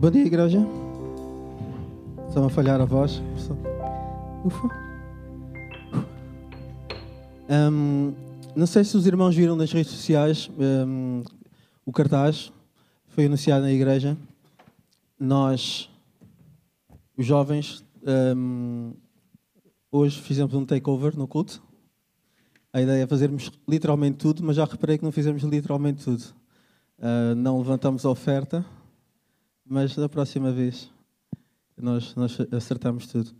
Bom dia, igreja. Estão a falhar a voz. Ufa. Um, não sei se os irmãos viram nas redes sociais um, o cartaz. Foi anunciado na igreja. Nós, os jovens, um, hoje fizemos um takeover no culto. A ideia é fazermos literalmente tudo, mas já reparei que não fizemos literalmente tudo. Uh, não levantamos a oferta, mas da próxima vez nós, nós acertamos tudo.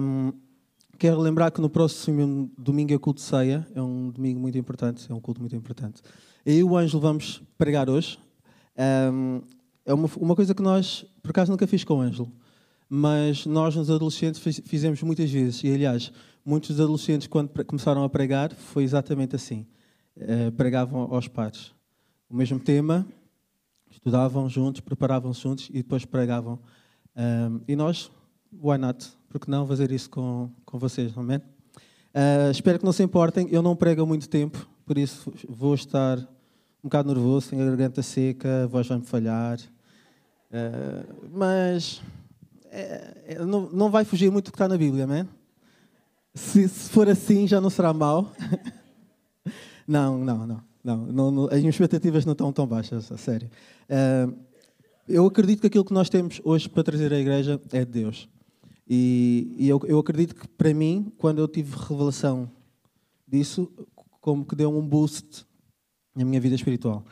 Um, quero lembrar que no próximo domingo é culto de ceia, é um domingo muito importante, é um culto muito importante. Eu e o Ângelo vamos pregar hoje. Um, é uma, uma coisa que nós, por acaso, nunca fiz com o Ângelo, mas nós, nos adolescentes, fizemos muitas vezes. E, aliás, muitos dos adolescentes, quando começaram a pregar, foi exatamente assim: uh, pregavam aos pares. O mesmo tema, estudavam juntos, preparavam-se juntos e depois pregavam. Um, e nós, why not? Porque não fazer isso com, com vocês, amém? Uh, espero que não se importem. Eu não prego há muito tempo, por isso vou estar um bocado nervoso, tenho a garganta seca, a voz vai-me falhar. Uh, mas é, é, não, não vai fugir muito do que está na Bíblia, amém? Se, se for assim, já não será mal. não, não, não. Não, não, não, as minhas expectativas não estão tão baixas, a sério. Uh, eu acredito que aquilo que nós temos hoje para trazer à igreja é de Deus. E, e eu, eu, acredito que, para mim, quando eu tive revelação disso, como que deu um boost na minha vida espiritual.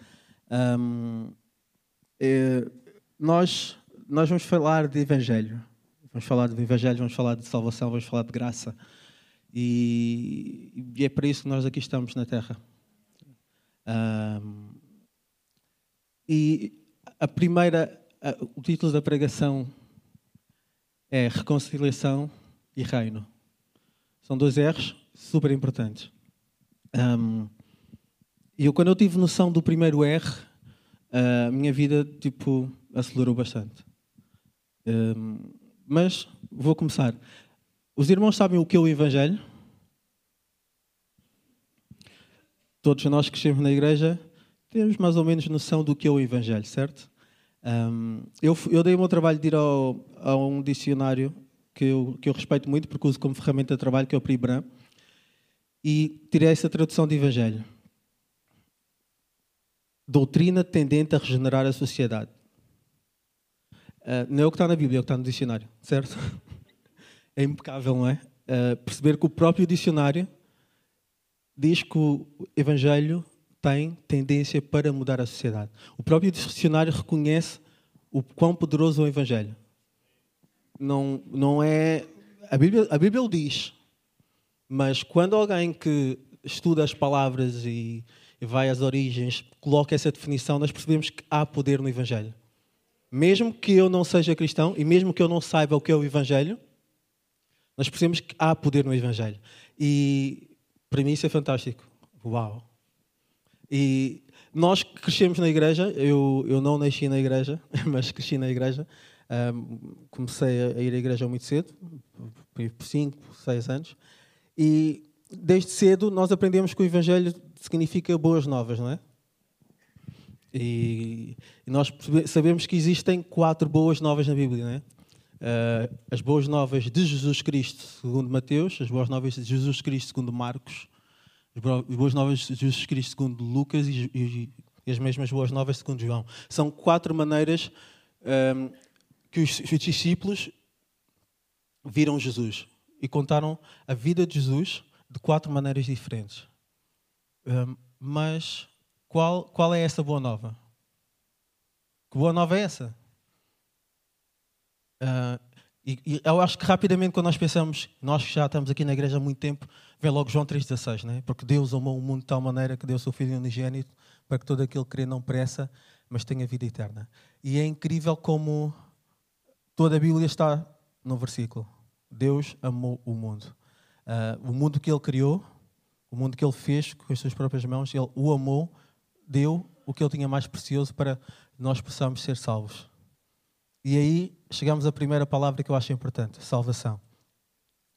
Um, é, nós, nós vamos falar de Evangelho. Vamos falar de Evangelho, vamos falar de salvação, vamos falar de graça. E, e é para isso que nós aqui estamos na Terra. E a primeira, o título da pregação é Reconciliação e Reino. São dois R's super importantes. Um, e eu, quando eu tive noção do primeiro R, a minha vida tipo acelerou bastante. Um, mas vou começar. Os irmãos sabem o que é o Evangelho? Todos nós que crescemos na igreja temos mais ou menos noção do que é o Evangelho, certo? Um, eu, eu dei o meu trabalho de ir ao, a um dicionário que eu, que eu respeito muito, porque uso como ferramenta de trabalho, que é o PRIBRAM, e tirei essa tradução de Evangelho. Doutrina tendente a regenerar a sociedade. Uh, não é o que está na Bíblia, é o que está no dicionário, certo? É impecável, não é? Uh, perceber que o próprio dicionário diz que o Evangelho tem tendência para mudar a sociedade. O próprio dicionário reconhece o quão poderoso é o Evangelho. Não, não é. A Bíblia, a Bíblia o diz, mas quando alguém que estuda as palavras e, e vai às origens coloca essa definição, nós percebemos que há poder no Evangelho. Mesmo que eu não seja cristão e mesmo que eu não saiba o que é o Evangelho, nós percebemos que há poder no Evangelho. E para mim isso é fantástico. Uau! E nós crescemos na igreja, eu, eu não nasci na igreja, mas cresci na igreja. Um, comecei a ir à igreja muito cedo, por 5, 6 anos. E desde cedo nós aprendemos que o Evangelho significa boas novas, não é? E nós sabemos que existem quatro boas novas na Bíblia, não é? Uh, as boas novas de Jesus Cristo, segundo Mateus, as boas novas de Jesus Cristo, segundo Marcos, as boas novas de Jesus Cristo, segundo Lucas, e, e, e as mesmas boas novas, segundo João. São quatro maneiras um, ah, que os, os, discípulos viram Jesus e contaram a vida de Jesus de quatro maneiras diferentes. Um, ah, mas qual, qual é essa boa nova? Que boa nova é essa? Uh, e, e, eu acho que rapidamente, quando nós pensamos, nós que já estamos aqui na igreja há muito tempo, vem logo João 3,16, né? porque Deus amou o mundo de tal maneira que deu o seu Filho unigênito para que todo aquele que crê não pereça, mas tenha vida eterna. E é incrível como toda a Bíblia está no versículo. Deus amou o mundo. Uh, o mundo que Ele criou, o mundo que Ele fez com as suas próprias mãos, Ele o amou, deu o que Ele tinha mais precioso para nós possamos ser salvos. E aí chegamos à primeira palavra que eu acho importante: salvação.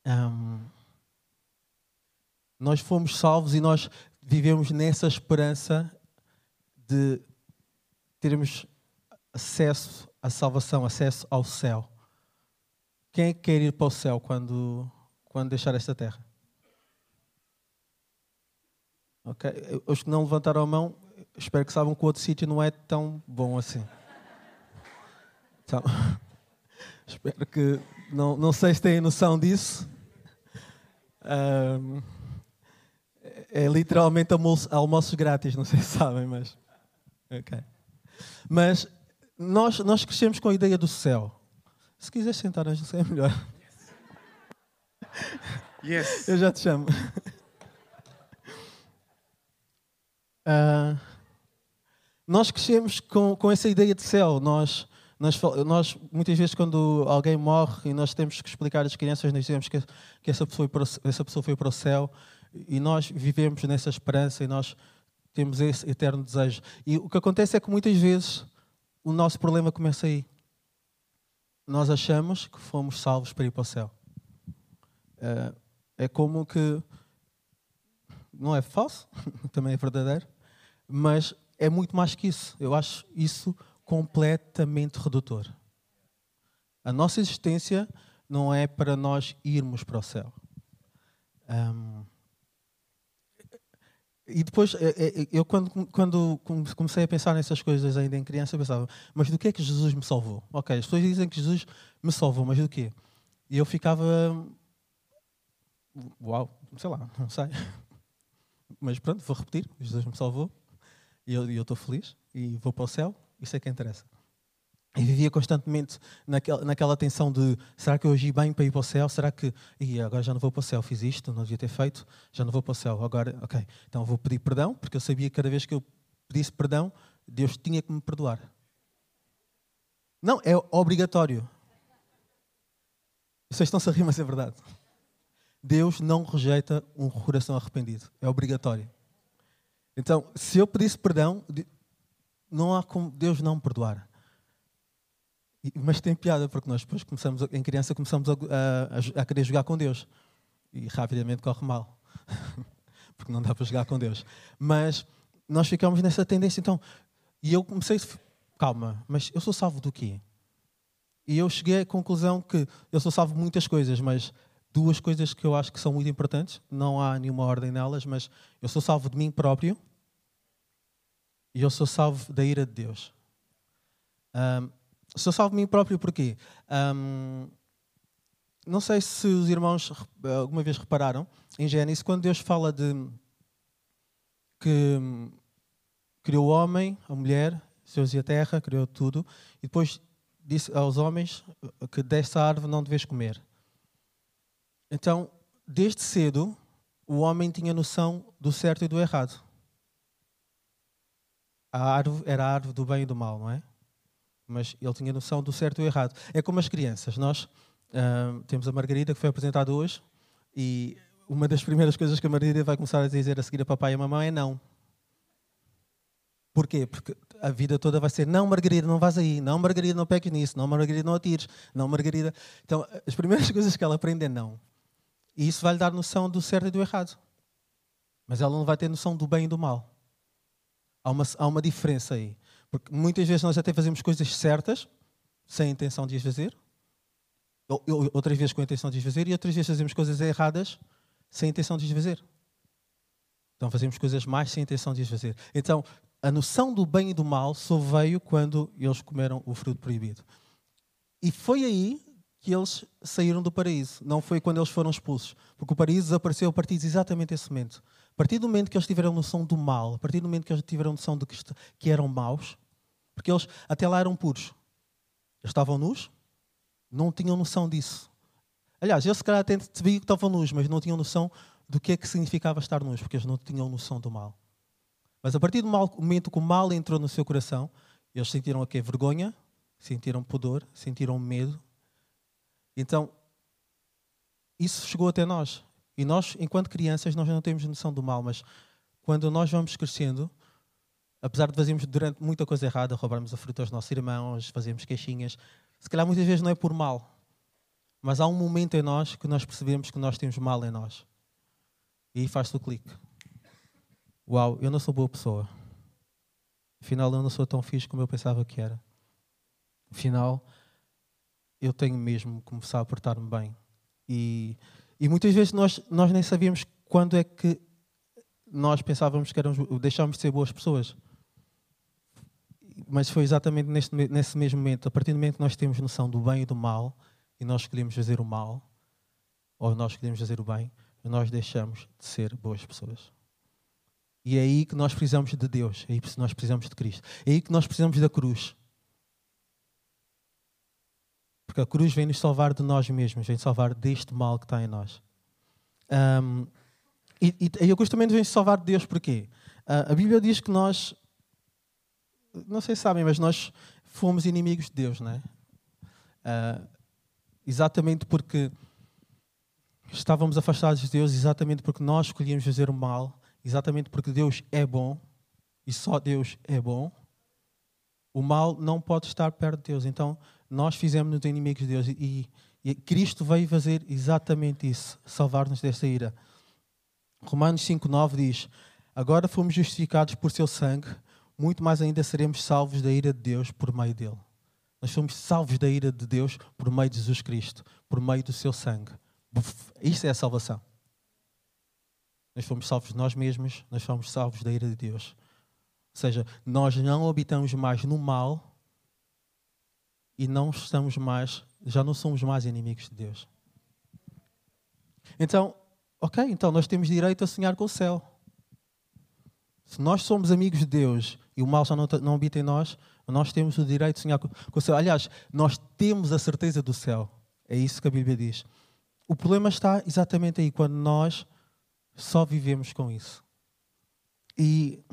Um, nós fomos salvos e nós vivemos nessa esperança de termos acesso a salvação, acesso ao céu. Quem é que quer ir para o céu quando, quando deixar esta terra? Ok? Os que não levantaram a mão, espero que saibam que o outro sítio não é tão bom assim. Então, espero que. Não, não sei se têm noção disso. Um, é literalmente almoço, almoços grátis, não sei se sabem, mas. Ok. Mas nós, nós crescemos com a ideia do céu. Se quiser sentar, Ângelo, é melhor. Yes. Eu já te chamo. Uh, nós crescemos com, com essa ideia de céu. Nós, nós, nós, muitas vezes, quando alguém morre e nós temos que explicar às crianças, nós dizemos que, que essa, pessoa para essa pessoa foi para o céu e nós vivemos nessa esperança e nós temos esse eterno desejo. E o que acontece é que muitas vezes o nosso problema começa aí. Nós achamos que fomos salvos para ir para o céu. Uh, é como que. Não é falso, também é verdadeiro, mas é muito mais que isso. Eu acho isso completamente redutor. A nossa existência não é para nós irmos para o céu. Um, e depois, é, é, eu quando, quando comecei a pensar nessas coisas ainda em criança, eu pensava, mas do que é que Jesus me salvou? Ok, as pessoas dizem que Jesus me salvou, mas do quê? E eu ficava, uau, sei lá, não sei. Mas pronto, vou repetir, Jesus me salvou, e eu estou feliz, e vou para o céu, isso é que interessa. E vivia constantemente naquela, naquela tensão de será que eu agi bem para ir para o céu? Será que e agora já não vou para o céu? Fiz isto, não devia ter feito, já não vou para o céu. Agora, ok, então vou pedir perdão, porque eu sabia que cada vez que eu pedisse perdão, Deus tinha que me perdoar. Não, é obrigatório. Vocês estão-se a rir, mas é verdade. Deus não rejeita um coração arrependido. É obrigatório. Então, se eu pedisse perdão, não há como Deus não perdoar. Mas tem piada, porque nós depois começamos, em criança, começamos a, a, a querer jogar com Deus. E rapidamente corre mal. porque não dá para jogar com Deus. Mas nós ficamos nessa tendência. Então, e eu comecei, calma, mas eu sou salvo do quê? E eu cheguei à conclusão que eu sou salvo de muitas coisas, mas duas coisas que eu acho que são muito importantes, não há nenhuma ordem nelas, mas eu sou salvo de mim próprio e eu sou salvo da ira de Deus. Um, Sou salvo de mim próprio porquê? Um, não sei se os irmãos alguma vez repararam em Gênesis, quando Deus fala de que criou o homem, a mulher, Deus e a terra, criou tudo, e depois disse aos homens que dessa árvore não deves comer. Então, desde cedo, o homem tinha noção do certo e do errado. A árvore era a árvore do bem e do mal, não é? mas ele tinha noção do certo e do errado. É como as crianças. Nós uh, temos a Margarida, que foi apresentada hoje, e uma das primeiras coisas que a Margarida vai começar a dizer a seguir a papai e a mamãe é não. Porquê? Porque a vida toda vai ser não, Margarida, não vás aí, não, Margarida, não peques nisso, não, Margarida, não atires, não, Margarida. Então, as primeiras coisas que ela aprende é não. E isso vai lhe dar noção do certo e do errado. Mas ela não vai ter noção do bem e do mal. Há uma, há uma diferença aí. Porque muitas vezes nós até fazemos coisas certas, sem a intenção de as fazer, outras vezes com a intenção de as fazer, e outras vezes fazemos coisas erradas sem a intenção de as fazer. Então fazemos coisas mais sem a intenção de as fazer. Então, a noção do bem e do mal só veio quando eles comeram o fruto proibido. E foi aí que eles saíram do paraíso. Não foi quando eles foram expulsos. Porque o paraíso desapareceu a partir de exatamente esse momento. A partir do momento que eles tiveram noção do mal, a partir do momento que eles tiveram noção de que, que eram maus, porque eles até lá eram puros. Eles estavam nus, não tinham noção disso. Aliás, eles se calhar até sabiam que estavam nus, mas não tinham noção do que é que significava estar nus, porque eles não tinham noção do mal. Mas a partir do momento que o mal entrou no seu coração, eles sentiram o quê? Vergonha, sentiram pudor, sentiram medo. Então, isso chegou até nós. E nós, enquanto crianças, nós não temos noção do mal, mas quando nós vamos crescendo, apesar de fazermos durante muita coisa errada, roubarmos a fruta aos nossos irmãos, fazermos queixinhas, se calhar muitas vezes não é por mal, mas há um momento em nós que nós percebemos que nós temos mal em nós. E aí faz-se o clique. Uau, eu não sou boa pessoa. Afinal, eu não sou tão fixe como eu pensava que era. Afinal, eu tenho mesmo que começar a portar-me bem. E, e muitas vezes nós, nós nem sabíamos quando é que nós pensávamos que éramos, deixámos de ser boas pessoas. Mas foi exatamente neste, nesse mesmo momento, a partir do momento que nós temos noção do bem e do mal, e nós escolhemos fazer o mal, ou nós escolhemos fazer o bem, nós deixamos de ser boas pessoas. E é aí que nós precisamos de Deus, é aí que nós precisamos de Cristo, é aí que nós precisamos da cruz. Porque a cruz vem nos salvar de nós mesmos, vem salvar deste mal que está em nós. Um, e, e, a cruz também vem salvar de Deus, porquê? Uh, a Bíblia diz que nós, não sei se sabem, mas nós fomos inimigos de Deus, não é? Uh, exatamente porque estávamos afastados de Deus, exatamente porque nós escolhíamos fazer o mal, exatamente porque Deus é bom e só Deus é bom. O mal não pode estar perto de Deus. Então, nós fizemos-nos inimigos de Deus e, e Cristo veio fazer exatamente isso, salvar-nos desta ira. Romanos 5,9 diz: Agora fomos justificados por seu sangue, muito mais ainda seremos salvos da ira de Deus por meio dele. Nós somos salvos da ira de Deus por meio de Jesus Cristo, por meio do seu sangue. Isso é a salvação. Nós fomos salvos de nós mesmos, nós fomos salvos da ira de Deus. Ou seja, nós não habitamos mais no mal, e não estamos mais, já não somos mais inimigos de Deus. Então, ok, então nós temos direito a sonhar com o céu. Se nós somos amigos de Deus e o mal já não, não habita em nós, nós temos o direito de sonhar com, com o céu. Aliás, nós temos a certeza do céu. É isso que a Bíblia diz. O problema está exatamente aí, quando nós só vivemos com isso. E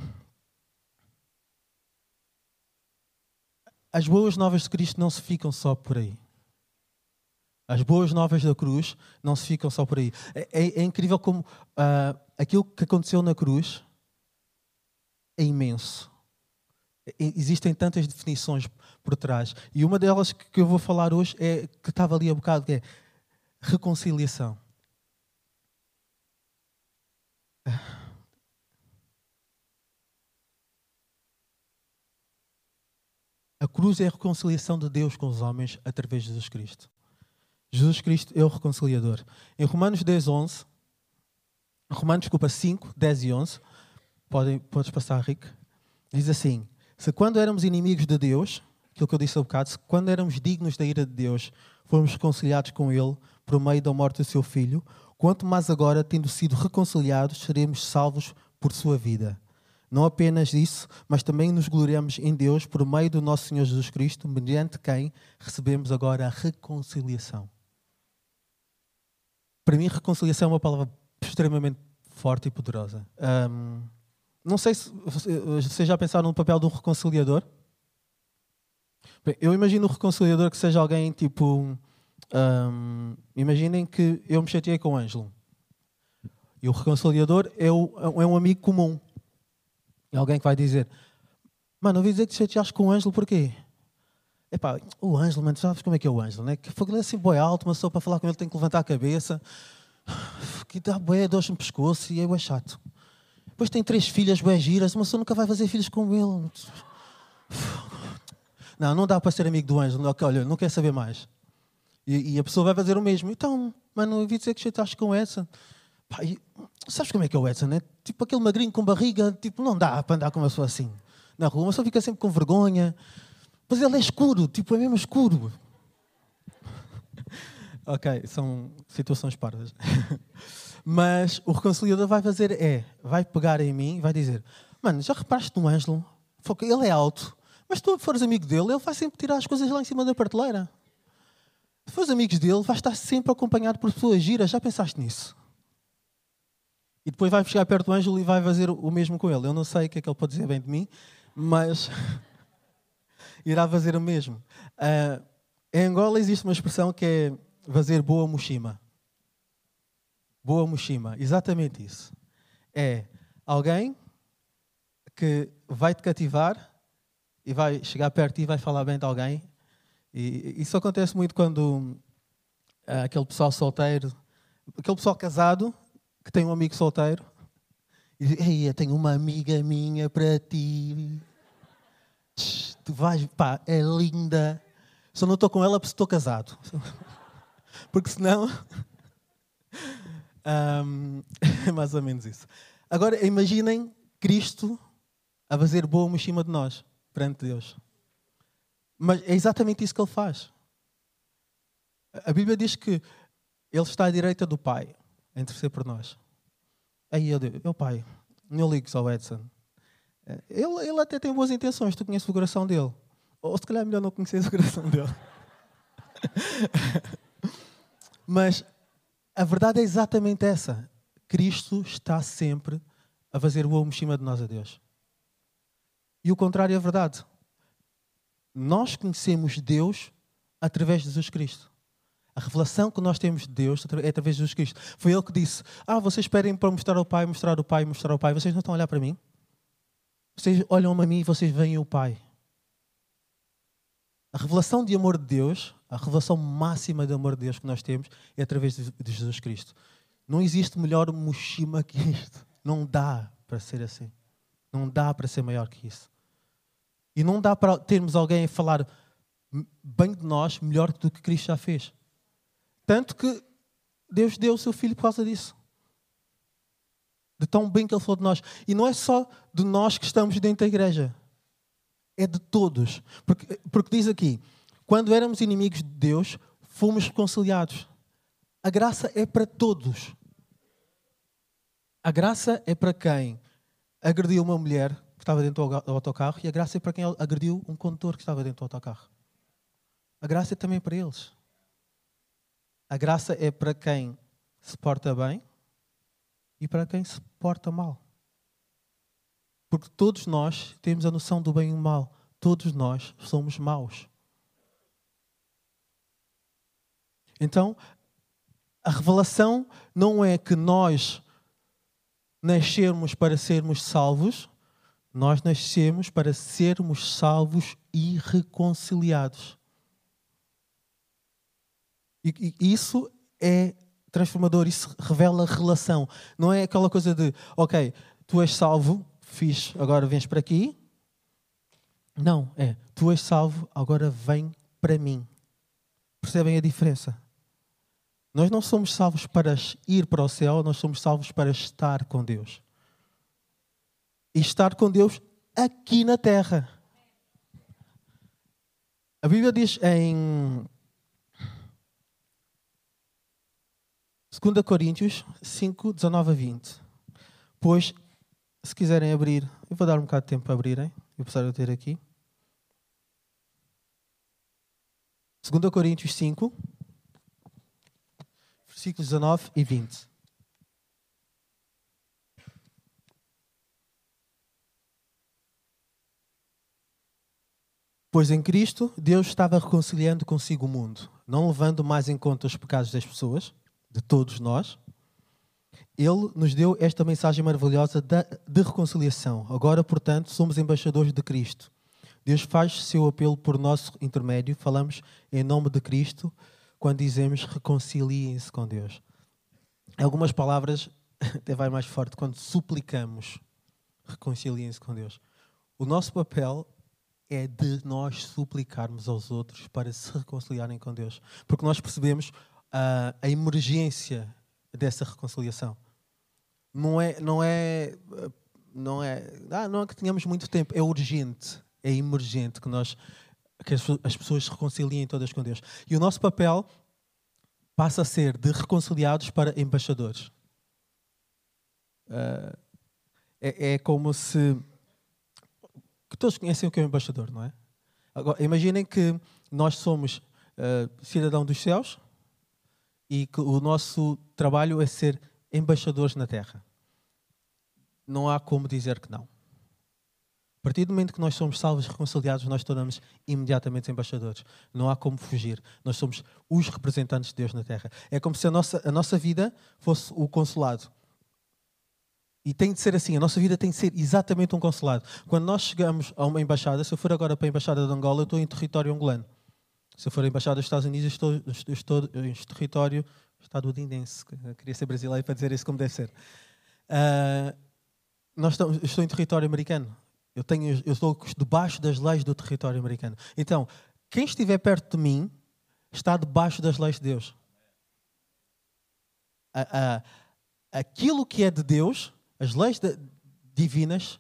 as boas novas de Cristo não se ficam só por aí. As boas novas da cruz não se ficam só por aí. É, é, é incrível como uh, aquilo que aconteceu na cruz é imenso. Existem tantas definições por trás. E uma delas que eu vou falar hoje é que estava ali a bocado, que é reconciliação. A cruz é a reconciliação de Deus com os homens através de Jesus Cristo. Jesus Cristo é o reconciliador. Em Romanos 10, 11, Romanos, desculpa, 5, 10 e 11, podem, podes passar, Rick, diz assim, se quando éramos inimigos de Deus, aquilo que eu disse há um bocado, se quando éramos dignos da ira de Deus, fomos reconciliados com Ele por meio da morte do seu Filho, quanto mais agora, tendo sido reconciliados, seremos salvos por sua vida. Não apenas isso, mas também nos gloriamos em Deus por meio do nosso Senhor Jesus Cristo, mediante quem recebemos agora a reconciliação. Para mim, reconciliação é uma palavra extremamente forte e poderosa. Um, não sei se vocês já pensaram no papel de um reconciliador. Bem, eu imagino um reconciliador que seja alguém tipo. Um, imaginem que eu me chateei com o Ângelo. E o reconciliador é, o, é um amigo comum. E alguém que vai dizer: Mano, ouvi dizer que te chateaste com o Ângelo, porquê? Epá, o Ângelo, mano, sabes como é que é o Ângelo, né? Que foi assim, boi alto, mas só para falar com ele tem que levantar a cabeça. Que dá boi, dores no pescoço e é chato. Depois tem três filhas, boi giras, mas só nunca vai fazer filhos com ele. Não, não dá para ser amigo do Ângelo. Olha, não quer saber mais. E, e, a pessoa vai fazer o mesmo. Então, mano, ouvi dizer que chateaste com essa. Pá, e, sabes como é que é o Edson, né? Tipo aquele magrinho com barriga, tipo, não dá para andar com uma pessoa assim na rua, uma pessoa fica sempre com vergonha. Mas ele é escuro, tipo, é mesmo escuro. ok, são situações pardas. Mas o reconciliador vai fazer é, vai pegar em mim e vai dizer: Mano, já reparaste no Ângelo? Ele é alto, mas tu fores amigo dele, ele vai sempre tirar as coisas lá em cima da prateleira. Se fores amigos dele, vais estar sempre acompanhado por pessoas giras. Já pensaste nisso? E depois vai chegar perto do Ângelo e vai fazer o mesmo com ele. Eu não sei o que é que ele pode dizer bem de mim, mas irá fazer o mesmo. Uh, em Angola existe uma expressão que é fazer boa mochima. Boa mochima, exatamente isso. É alguém que vai te cativar e vai chegar perto e vai falar bem de alguém. E isso acontece muito quando uh, aquele pessoal solteiro, aquele pessoal casado tem um amigo solteiro e diz: Ei, eu tenho uma amiga minha para ti. Tu vais, pá, é linda. Só não estou com ela porque estou casado. Porque senão. um, é mais ou menos isso. Agora imaginem Cristo a fazer bom em cima de nós, perante Deus. Mas é exatamente isso que ele faz. A Bíblia diz que ele está à direita do Pai, a interceder por nós. Aí eu digo, meu Pai, não ligues ao Edson. Ele, ele até tem boas intenções, tu conheces o coração dele. Ou se calhar é melhor não conhecer o coração dele. Mas a verdade é exatamente essa. Cristo está sempre a fazer o ombro em cima de nós a Deus. E o contrário é verdade. Nós conhecemos Deus através de Jesus Cristo. A revelação que nós temos de Deus é através de Jesus Cristo. Foi Ele que disse: Ah, vocês esperem para mostrar ao Pai, mostrar ao Pai, mostrar ao Pai. Vocês não estão a olhar para mim? Vocês olham a mim e vocês veem o Pai. A revelação de amor de Deus, a revelação máxima de amor de Deus que nós temos é através de Jesus Cristo. Não existe melhor mochima que isto. Não dá para ser assim. Não dá para ser maior que isso. E não dá para termos alguém a falar bem de nós melhor do que Cristo já fez. Tanto que Deus deu o seu filho por causa disso. De tão bem que ele falou de nós. E não é só de nós que estamos dentro da igreja. É de todos. Porque, porque diz aqui: quando éramos inimigos de Deus, fomos reconciliados. A graça é para todos. A graça é para quem agrediu uma mulher que estava dentro do autocarro e a graça é para quem agrediu um condutor que estava dentro do autocarro. A graça é também para eles. A graça é para quem se porta bem e para quem se porta mal. Porque todos nós temos a noção do bem e do mal. Todos nós somos maus. Então, a revelação não é que nós nascermos para sermos salvos, nós nascemos para sermos salvos e reconciliados. E, e isso é transformador, isso revela relação. Não é aquela coisa de, ok, tu és salvo, fiz, agora vens para aqui. Não, é, tu és salvo, agora vem para mim. Percebem a diferença? Nós não somos salvos para ir para o céu, nós somos salvos para estar com Deus. E estar com Deus aqui na terra. A Bíblia diz em 2 Coríntios 5, 19 a 20. Pois, se quiserem abrir, eu vou dar um bocado de tempo para abrirem, eu preciso ter aqui. 2 Coríntios 5, versículos 19 e 20. Pois em Cristo, Deus estava reconciliando consigo o mundo, não levando mais em conta os pecados das pessoas, de todos nós. Ele nos deu esta mensagem maravilhosa de reconciliação. Agora, portanto, somos embaixadores de Cristo. Deus faz seu apelo por nosso intermédio. Falamos em nome de Cristo quando dizemos reconciliem-se com Deus. Algumas palavras até vai mais forte quando suplicamos reconciliem-se com Deus. O nosso papel é de nós suplicarmos aos outros para se reconciliarem com Deus, porque nós percebemos a, a emergência dessa reconciliação. Não é, não é, não é, ah, não é que tenhamos muito tempo, é urgente, é emergente que nós que as, as pessoas se reconciliem todas com Deus. E o nosso papel passa a ser de reconciliados para embaixadores. Uh, é, é, como se. todos conhecem o que é um embaixador, não é? Agora, imaginem que nós somos uh, cidadão dos céus e que o nosso trabalho é ser embaixadores na terra. Não há como dizer que não. A partir do momento que nós somos salvos reconciliados, nós tornamos imediatamente embaixadores. Não há como fugir. Nós somos os representantes de Deus na Terra. É como se a nossa, a nossa vida fosse o consulado. E tem de ser assim, a nossa vida tem de ser exatamente um consulado. Quando nós chegamos a uma embaixada, se eu for agora para a embaixada de Angola, eu estou em território angolano. Se eu for a embaixada dos Estados Unidos, estou, eu estou em território estadunidense. Eu queria ser brasileiro para dizer isso como deve ser. Uh, nós estamos, estou em território americano. Eu, tenho, eu estou debaixo das leis do território americano. Então, quem estiver perto de mim está debaixo das leis de Deus. Aquilo que é de Deus, as leis de, divinas,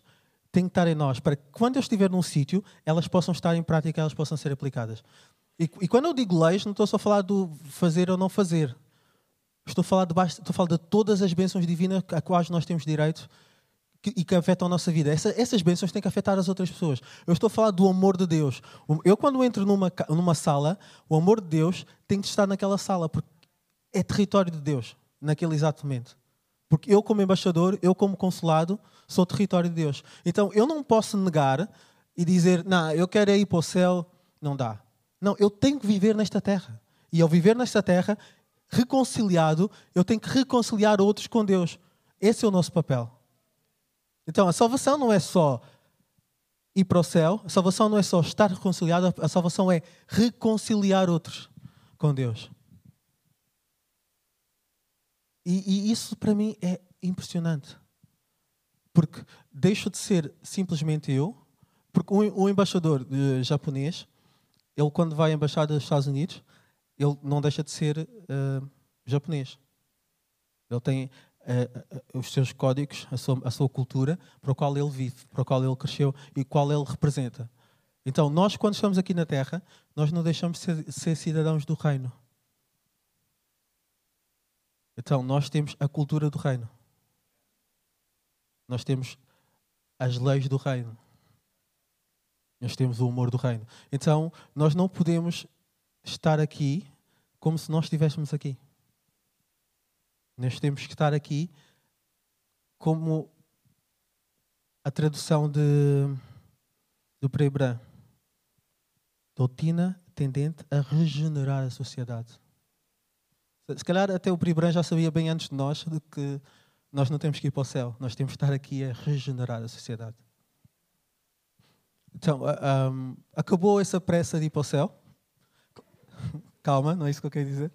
têm que estar em nós, para que quando eu estiver num sítio, elas possam estar em prática, elas possam ser aplicadas. E, e, quando eu digo leis, não estou só a falar do fazer ou não fazer. Estou a falar de, estou a falar de todas as bênçãos divinas a quais nós temos direito que, e que afetam a nossa vida. Essa, essas bênçãos têm que afetar as outras pessoas. Eu estou a falar do amor de Deus. Eu, quando entro numa, numa sala, o amor de Deus tem que estar naquela sala, porque é território de Deus, naquele exato momento. Porque eu, como embaixador, eu, como consulado, sou território de Deus. Então, eu não posso negar e dizer, não, eu quero ir para o céu. Não dá. Não, eu tenho que viver nesta terra. E ao viver nesta terra, reconciliado, eu tenho que reconciliar outros com Deus. Esse é o nosso papel. Então, a salvação não é só ir para o céu, a salvação não é só estar reconciliado, a salvação é reconciliar outros com Deus. E, e isso para mim é impressionante. Porque deixo de ser simplesmente eu, porque um, um embaixador uh, japonês, ele quando vai à embaixada dos Estados Unidos, ele não deixa de ser uh, japonês. Ele tem uh, os seus códigos, a sua, a sua cultura, para o qual ele vive, para o qual ele cresceu e qual ele representa. Então, nós, quando estamos aqui na Terra, nós não deixamos de ser, ser cidadãos do reino. Então, nós temos a cultura do reino. Nós temos as leis do reino. Nós temos o humor do reino. Então, nós não podemos estar aqui como se nós estivéssemos aqui. Nós temos que estar aqui como a tradução de, do Prebran. Doutrina tendente a regenerar a sociedade. Se calhar até o Prebran já sabia bem antes de nós de que nós não temos que ir para o céu, nós temos que estar aqui a regenerar a sociedade. Então, um, acabou essa pressa de ir para o céu? Calma, não é isso que eu quero dizer.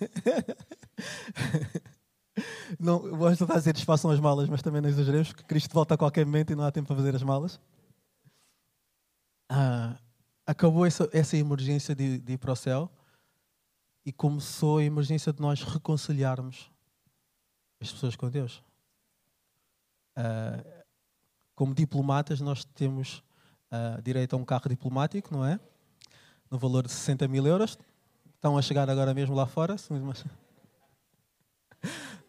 Não, vamos tentar dizer desfaçam as malas, mas também não exageremos, porque Cristo volta a qualquer momento e não há tempo para fazer as malas. Ah, acabou essa, essa emergência de, de ir para o céu e começou a emergência de nós reconciliarmos as pessoas com Deus. Uh, como diplomatas, nós temos uh, direito a um carro diplomático, não é? No valor de 60 mil euros. Estão a chegar agora mesmo lá fora.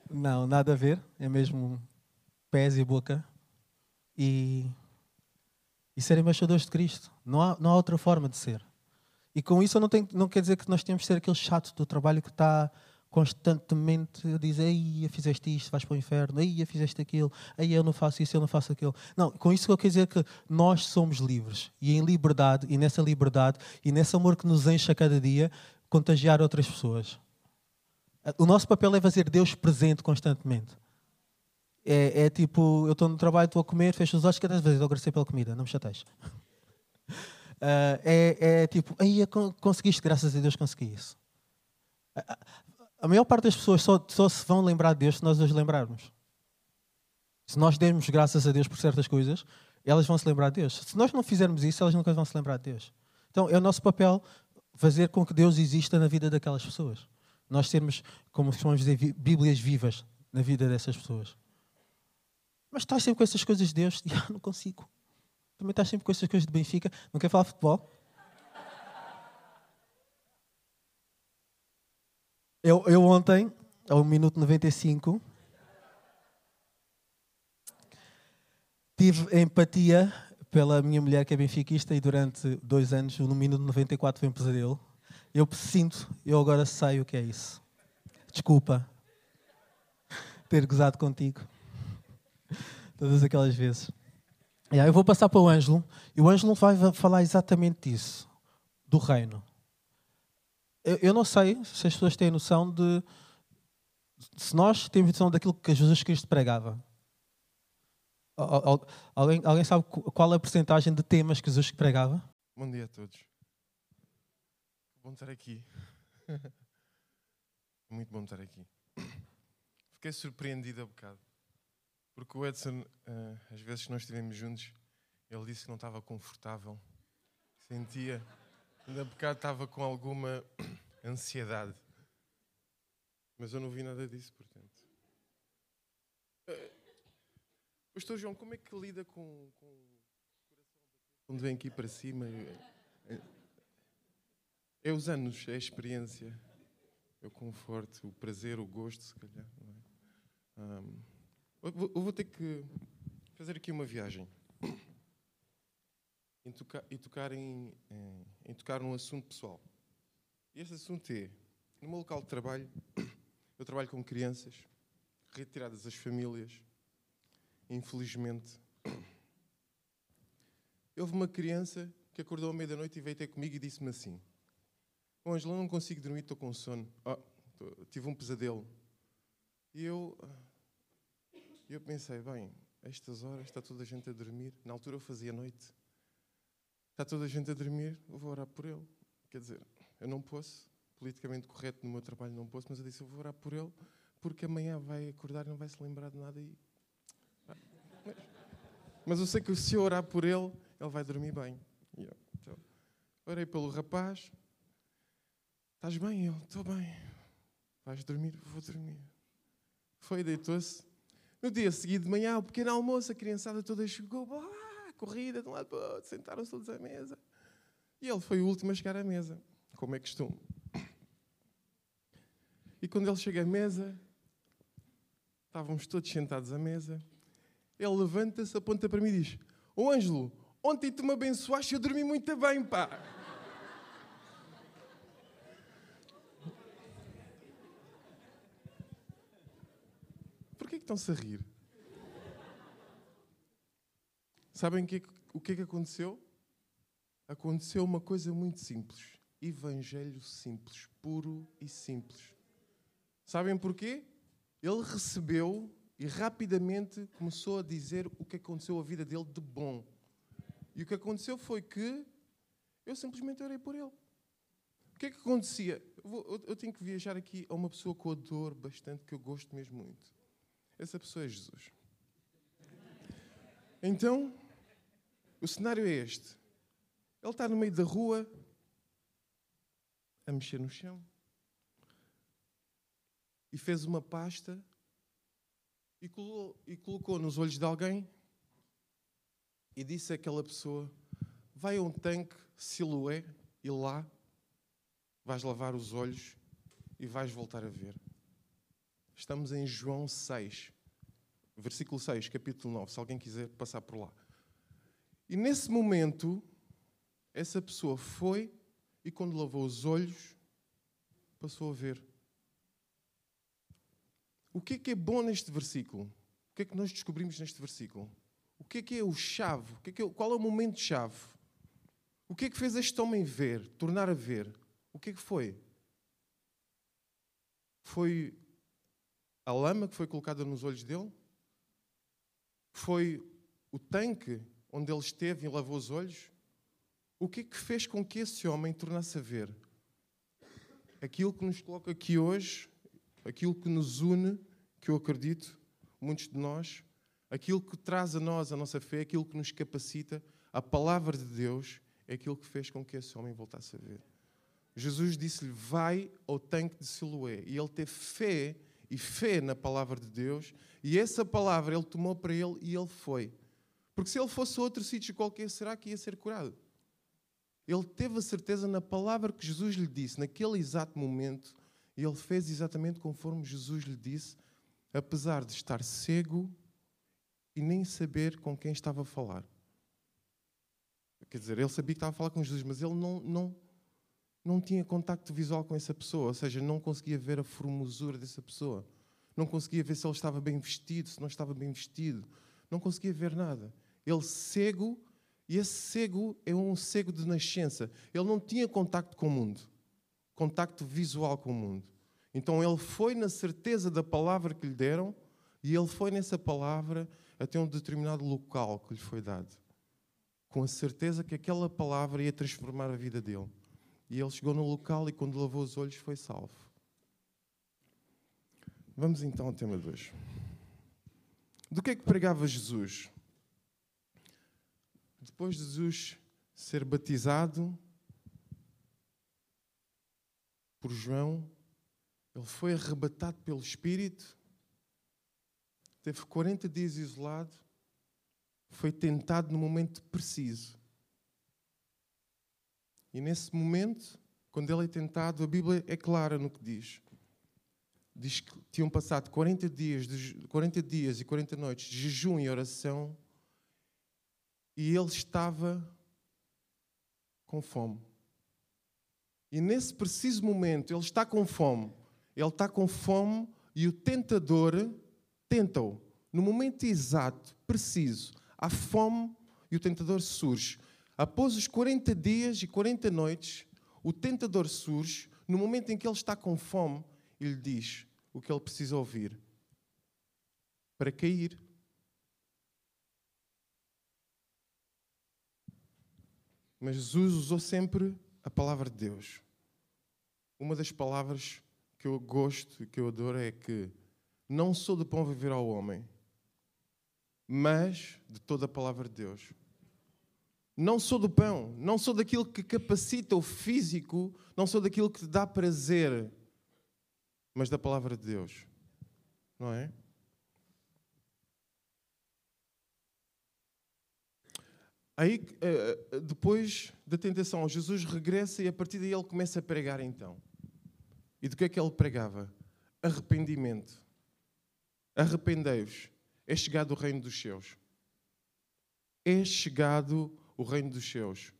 Não, nada a ver. É mesmo pés e boca. E, e ser embaixadores de Cristo. Não há, não há outra forma de ser. E com isso não, tenho, não quer dizer que nós temos que ser aquele chato do trabalho que está constantemente a dizer Ei, fizeste isto, vais para o inferno, Ei, fizeste aquilo, Ei, eu não faço isso, eu não faço aquilo. Não, com isso eu quero dizer que nós somos livres. E em liberdade, e nessa liberdade, e nesse amor que nos enche a cada dia, contagiar outras pessoas. O nosso papel é fazer Deus presente constantemente. É, é tipo, eu estou no trabalho, estou a comer, fecho os olhos, cada vez eu agradecer pela comida, não me chateis. Uh, é, é, tipo, aí conseguiste, graças a Deus consegui isso. A, maior parte das pessoas só, só, se vão lembrar de Deus se nós as lembrarmos. Se nós dermos graças a Deus por certas coisas, elas vão se lembrar de Deus. Se nós não fizermos isso, elas nunca vão se lembrar de Deus. Então é o nosso papel fazer com que Deus exista na vida daquelas pessoas nós termos, como de dizer, Bíblias vivas na vida dessas pessoas. Mas estás sempre com essas coisas de Deus? Ah, não consigo. Também estás sempre com essas coisas de Benfica? Não quer falar futebol? Eu, eu ontem, ao minuto 95, tive empatia pela minha mulher que é benfiquista e durante dois anos, no minuto 94, foi um pesadelo. Eu sinto, eu agora sei o que é isso. Desculpa ter gozado contigo. Todas aquelas vezes. Yeah, eu vou passar para o Ângelo e o Ângelo vai falar exatamente disso, do reino. Eu, eu não sei se as pessoas têm noção de. Se nós temos noção daquilo que Jesus Cristo pregava. Alguém, alguém sabe qual é a porcentagem de temas que Jesus pregava? Bom dia a todos. Bom estar aqui. Muito bom estar aqui. Fiquei surpreendido a bocado. Porque o Edson, uh, às vezes que nós estivemos juntos, ele disse que não estava confortável. Sentia. Ainda bocado estava com alguma ansiedade. Mas eu não vi nada disso, portanto. Uh, Pastor João, como é que lida com, com o coração quando vem aqui para cima? É, é os anos, é a experiência, é o conforto, o prazer, o gosto, se calhar. É? Um, eu vou ter que fazer aqui uma viagem em tocar, e tocar em, em, em, tocar num assunto pessoal. E esse assunto é, no meu local de trabalho, eu trabalho com crianças, retiradas das famílias, infelizmente. Houve uma criança que acordou à meia-noite e veio ter comigo e disse-me assim: oh, não consigo dormir, estou com sono. Oh, tô, tive um pesadelo. E eu, eu pensei, bem, a estas horas está toda a gente a dormir. Na altura eu fazia noite. Está toda a gente a dormir, eu vou orar por ele. Quer dizer, eu não posso, politicamente correto no meu trabalho não posso, mas eu disse, eu vou orar por ele, porque amanhã vai acordar e não vai se lembrar de nada. E... Mas eu sei que se eu orar por ele, ele vai dormir bem. Então, orei pelo rapaz. Estás bem? Ele, estou bem. Vais dormir? Vou dormir. Foi, deitou-se. No dia seguinte de manhã, o pequeno almoço, a criançada toda chegou. Corrida de um lado para o outro, sentaram-se todos à mesa. E ele foi o último a chegar à mesa, como é costume. E quando ele chega à mesa, estávamos todos sentados à mesa, ele levanta-se, aponta para mim e diz: Ô Ângelo, ontem tu me abençoaste eu dormi muito bem, pá. Porquê que estão-se a rir? Sabem que, o que é que aconteceu? Aconteceu uma coisa muito simples. Evangelho simples, puro e simples. Sabem porquê? Ele recebeu e rapidamente começou a dizer o que aconteceu à vida dele de bom. E o que aconteceu foi que eu simplesmente orei por ele. O que é que acontecia? Eu, vou, eu, tenho que viajar aqui a uma pessoa com a dor bastante, que eu gosto mesmo muito. Essa pessoa é Jesus. Então, o cenário é este. Ele está no meio da rua a mexer no chão e fez uma pasta e colocou, e colocou nos olhos de alguém e disse àquela pessoa: Vai a um tanque Siloé e lá vais lavar os olhos e vais voltar a ver. Estamos em João 6, versículo 6, capítulo 9, se alguém quiser passar por lá. E nesse momento, essa pessoa foi e, quando lavou os olhos, passou a ver. O que é que é bom neste versículo? O que é que nós descobrimos neste versículo? O que é que é o chave? O que é que é, qual é o momento chave? O que é que fez este homem ver, tornar a ver? O que é que foi? Foi a lama que foi colocada nos olhos dele? Foi o tanque onde ele esteve e lavou os olhos? O que é que fez com que esse homem tornasse a ver? Aquilo que nos coloca aqui hoje, aquilo que nos une, que eu acredito, muitos de nós, aquilo que traz a nós a nossa fé, aquilo que nos capacita, a palavra de Deus, é aquilo que fez com que esse homem voltasse a ver. Jesus disse-lhe: Vai ao tanque de Siloé. E ele teve fé e fé na palavra de Deus, e essa palavra ele tomou para ele e ele foi. Porque se ele fosse outro sítio qualquer, será que ia ser curado? Ele teve a certeza na palavra que Jesus lhe disse, naquele exato momento, e ele fez exatamente conforme Jesus lhe disse, apesar de estar cego e nem saber com quem estava a falar. Quer dizer, ele sabia que estava a falar com Jesus, mas ele não, não, não tinha contacto visual com essa pessoa, ou seja, não conseguia ver a formosura dessa pessoa, não conseguia ver se ele estava bem vestido, se não estava bem vestido, não conseguia ver nada. Ele cego, e esse cego é um cego de nascença. Ele não tinha contacto com o mundo, contacto visual com o mundo. Então ele foi na certeza da palavra que lhe deram, e ele foi nessa palavra até um determinado local que lhe foi dado, com a certeza que aquela palavra ia transformar a vida dele. E ele chegou no local e, quando lavou os olhos, foi salvo. Vamos então ao tema 2. Do que é que pregava Jesus? Depois de Jesus ser batizado, por João, ele foi arrebatado pelo Espírito, teve 40 dias isolado, foi tentado no momento preciso. E nesse momento, quando ele é tentado, a Bíblia é clara no que diz. Diz que tinham passado 40 dias, 40 dias e 40 noites de jejum e oração, e ele estava com fome. E nesse preciso momento, ele está com fome. Ele está com fome e o tentador tenta-o. No momento exato, preciso, há fome e o tentador surge. Após os 40 dias e 40 noites, o tentador surge. No momento em que ele está com fome, e lhe diz o que ele precisa ouvir para cair. Mas Jesus usou sempre a palavra de Deus. Uma das palavras que eu gosto e que eu adoro é que não sou de pão viver ao homem, mas de toda a palavra de Deus. Não sou do pão, não sou daquilo que capacita o físico, não sou daquilo que te dá prazer, mas da palavra de Deus. Não é? Aí, eh, depois da tentação, Jesus regressa e a partir daí ele começa a pregar então. E do que é que ele pregava? Arrependimento. Arrependei-vos. É chegado o reino dos céus. É chegado o reino dos céus.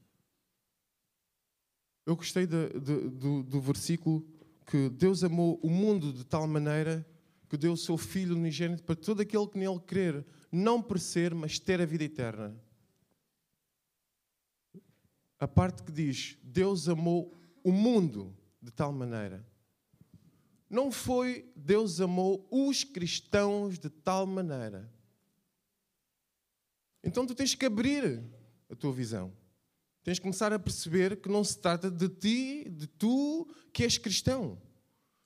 Eu gostei de, de, do, do versículo que Deus amou o mundo de tal maneira que deu o seu Filho unigênito para todo aquele que nele crer, não perecer, mas ter a vida eterna a parte que diz Deus amou o mundo de tal maneira. Não foi Deus amou os cristãos de tal maneira. Então tu tens que abrir a tua visão. Tens que começar a perceber que não se trata de ti, de tu que és cristão.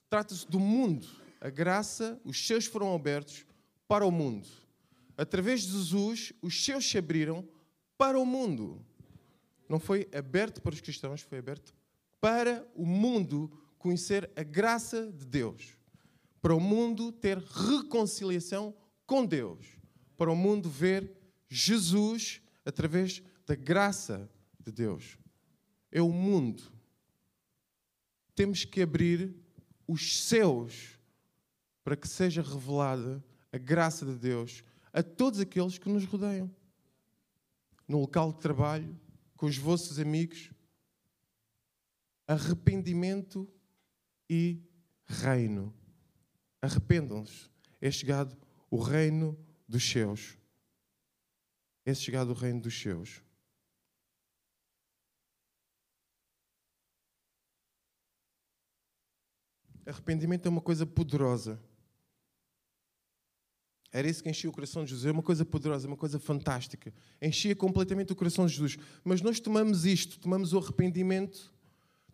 Trata-se do mundo. A graça, os seus foram abertos para o mundo. Através de Jesus, os seus se abriram para o mundo não foi aberto para os cristãos, foi aberto para o mundo conhecer a graça de Deus, para o mundo ter reconciliação com Deus, para o mundo ver Jesus através da graça de Deus. É o mundo. Temos que abrir os céus para que seja revelada a graça de Deus a todos aqueles que nos rodeiam. No local de trabalho, com os vossos amigos, arrependimento e reino. Arrependam-se. É chegado o reino dos céus. É chegado o reino dos céus. Arrependimento é uma coisa poderosa. Era isso que enchia o coração de Jesus. É uma coisa poderosa, uma coisa fantástica. Enchia completamente o coração de Jesus. Mas nós tomamos isto, tomamos o arrependimento,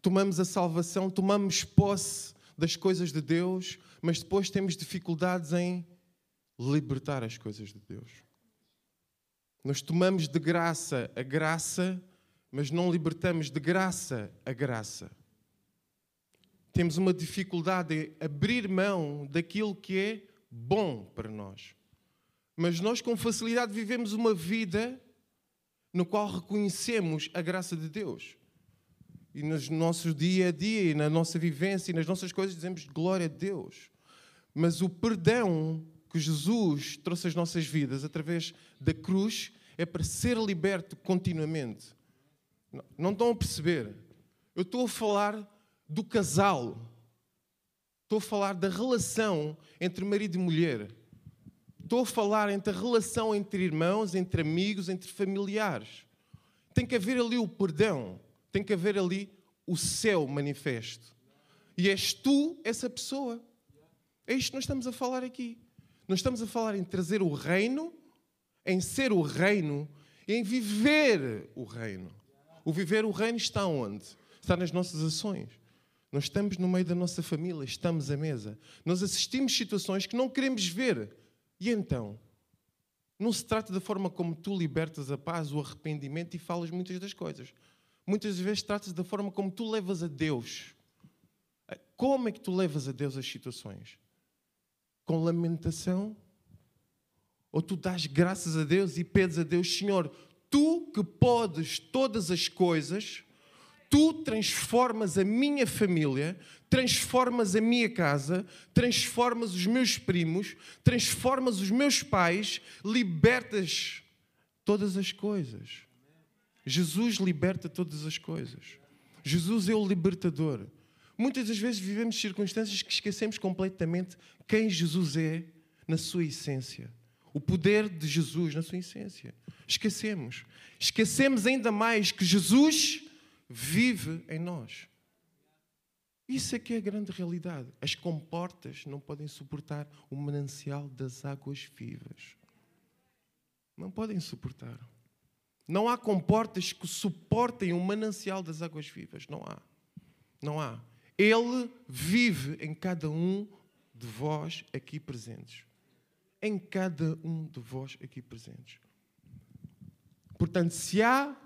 tomamos a salvação, tomamos posse das coisas de Deus, mas depois temos dificuldades em libertar as coisas de Deus. Nós tomamos de graça a graça, mas não libertamos de graça a graça. Temos uma dificuldade em abrir mão daquilo que é bom para nós. Mas nós, com facilidade, vivemos uma vida no qual reconhecemos a graça de Deus. E nos nossos dia a dia, e na nossa vivência, e nas nossas coisas, dizemos glória a Deus. Mas o perdão que Jesus trouxe às nossas vidas através da cruz é para ser liberto continuamente. Não estão a perceber? Eu estou a falar do casal Estou a falar da relação entre marido e mulher. Estou a falar entre a relação entre irmãos, entre amigos, entre familiares. Tem que haver ali o perdão. Tem que haver ali o céu manifesto. E és tu essa pessoa. É isto que nós estamos a falar aqui. Nós estamos a falar em trazer o reino, em ser o reino, em viver o reino. O viver o reino está onde? Está nas nossas ações. Nós estamos no meio da nossa família, estamos à mesa. Nós assistimos situações que não queremos ver. E então? Não se trata da forma como tu libertas a paz, o arrependimento e falas muitas das coisas. Muitas vezes trata-se da forma como tu levas a Deus. Como é que tu levas a Deus as situações? Com lamentação? Ou tu dás graças a Deus e pedes a Deus, Senhor, tu que podes todas as coisas, tu transformas a minha família, transformas a minha casa, transformas os meus primos, transformas os meus pais, libertas todas as coisas. Jesus liberta todas as coisas. Jesus é o libertador. Muitas das vezes vivemos circunstâncias que esquecemos completamente quem Jesus é na sua essência. O poder de Jesus na sua essência. Esquecemos. Esquecemos ainda mais que Jesus vive em nós. Isso é que é a grande realidade. As comportas não podem suportar o manancial das águas vivas. Não podem suportar. Não há comportas que suportem o manancial das águas vivas. Não há. Não há. Ele vive em cada um de vós aqui presentes. Em cada um de vós aqui presentes. Portanto, se há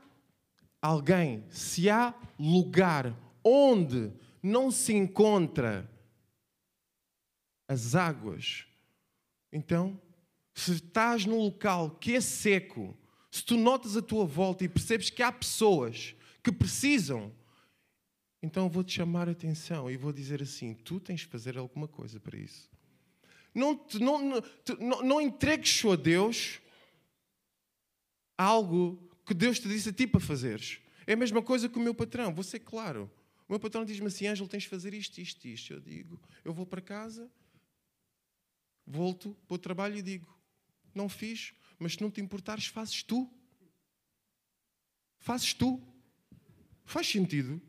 alguém, se há lugar onde não se encontra as águas, então, se estás num local que é seco, se tu notas a tua volta e percebes que há pessoas que precisam, então vou-te chamar a atenção e vou dizer assim: tu tens de fazer alguma coisa para isso. Não, não, não, não entregues só a Deus algo que Deus te disse a ti para fazeres. É a mesma coisa que o meu patrão, vou ser claro. O meu patrão diz-me assim: Ângelo, tens de fazer isto, isto, isto. Eu digo: eu vou para casa, volto para o trabalho e digo: não fiz, mas se não te importares, fazes tu. Fazes tu. Faz sentido?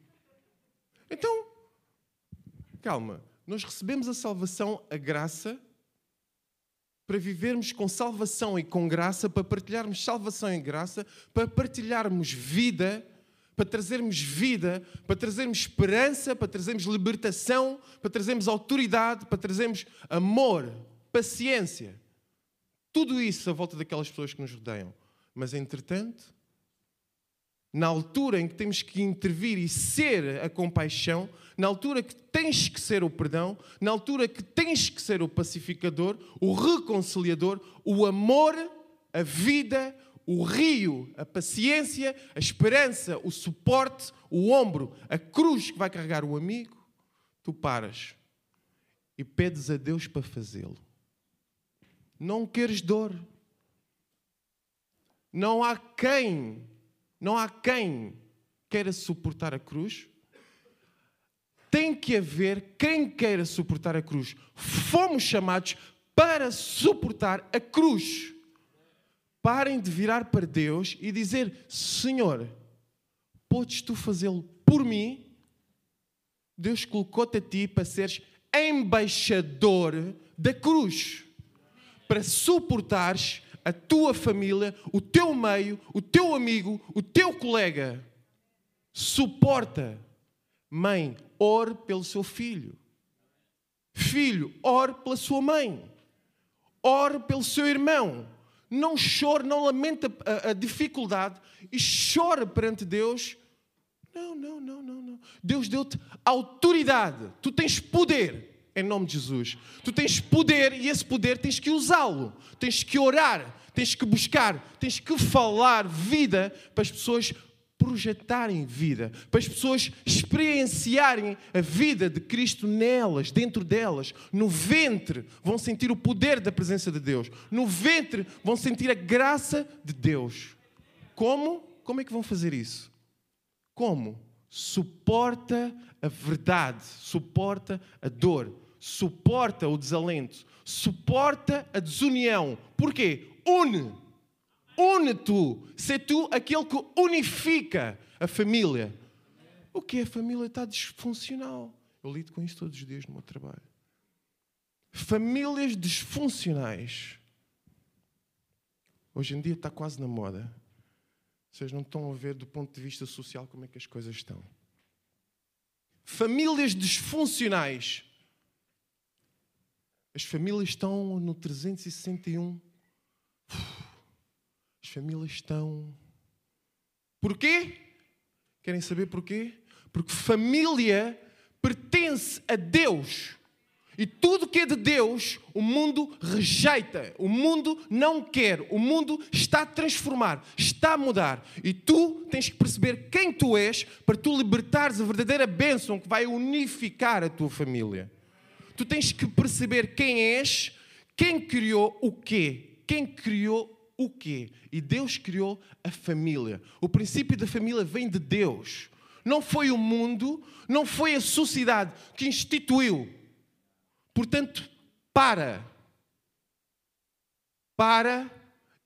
Então, calma, nós recebemos a salvação, a graça, para vivermos com salvação e com graça, para partilharmos salvação e graça, para partilharmos vida, para trazermos vida, para trazermos esperança, para trazermos libertação, para trazermos autoridade, para trazermos amor, paciência. Tudo isso à volta daquelas pessoas que nos rodeiam. Mas, entretanto, na altura em que temos que intervir e ser a compaixão, na altura que tens que ser o perdão, na altura que tens que ser o pacificador, o reconciliador, o amor, a vida, o rio, a paciência, a esperança, o suporte, o ombro, a cruz que vai carregar o amigo, tu paras e pedes a Deus para fazê-lo. Não queres dor. Não há quem, não há quem queira suportar a cruz. Tem que haver quem queira suportar a cruz. Fomos chamados para suportar a cruz. Parem de virar para Deus e dizer: Senhor, podes tu fazê-lo por mim? Deus colocou-te a ti para seres embaixador da cruz para suportares a tua família, o teu meio, o teu amigo, o teu colega. Suporta. Mãe, ore pelo seu filho. Filho, ore pela sua mãe. Ore pelo seu irmão. Não chore, não lamenta a, a dificuldade e chore perante Deus. Não, não, não, não, não. Deus deu-te autoridade. Tu tens poder em nome de Jesus. Tu tens poder e esse poder tens que usá-lo. Tens que orar, tens que buscar, tens que falar vida para as pessoas projetarem vida, para as pessoas experienciarem a vida de Cristo nelas, dentro delas. No ventre vão sentir o poder da presença de Deus. No ventre vão sentir a graça de Deus. Como? Como é que vão fazer isso? Como? Suporta a verdade, suporta a dor suporta o desalento, suporta a desunião. Porquê? Une. Une tu. Sê tu aquele que unifica a família. O que é a família está disfuncional. Eu lido com isso todos os dias no meu trabalho. Famílias disfuncionais. Hoje em dia está quase na moda. Vocês não estão a ver do ponto de vista social como é que as coisas estão. Famílias disfuncionais as famílias estão no 361. As famílias estão. Porquê? Querem saber porquê? Porque família pertence a Deus. E tudo que é de Deus, o mundo rejeita, o mundo não quer, o mundo está a transformar, está a mudar. E tu tens que perceber quem tu és para tu libertares a verdadeira bênção que vai unificar a tua família. Tu tens que perceber quem és, quem criou o quê, quem criou o quê? E Deus criou a família. O princípio da família vem de Deus. Não foi o mundo, não foi a sociedade que instituiu. Portanto, para. Para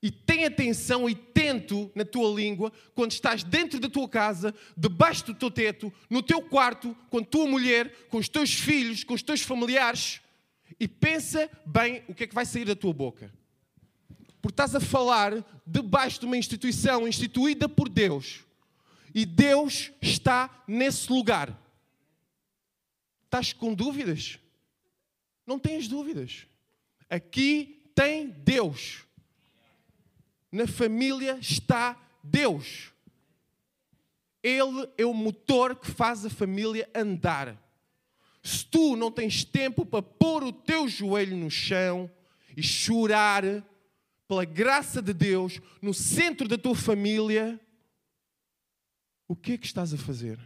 e tem atenção e tento na tua língua quando estás dentro da tua casa, debaixo do teu teto, no teu quarto, com a tua mulher, com os teus filhos, com os teus familiares e pensa bem o que é que vai sair da tua boca porque estás a falar debaixo de uma instituição instituída por Deus. E Deus está nesse lugar. Estás com dúvidas? Não tens dúvidas. Aqui tem Deus. Na família está Deus. Ele é o motor que faz a família andar. Se tu não tens tempo para pôr o teu joelho no chão e chorar pela graça de Deus, no centro da tua família, o que é que estás a fazer?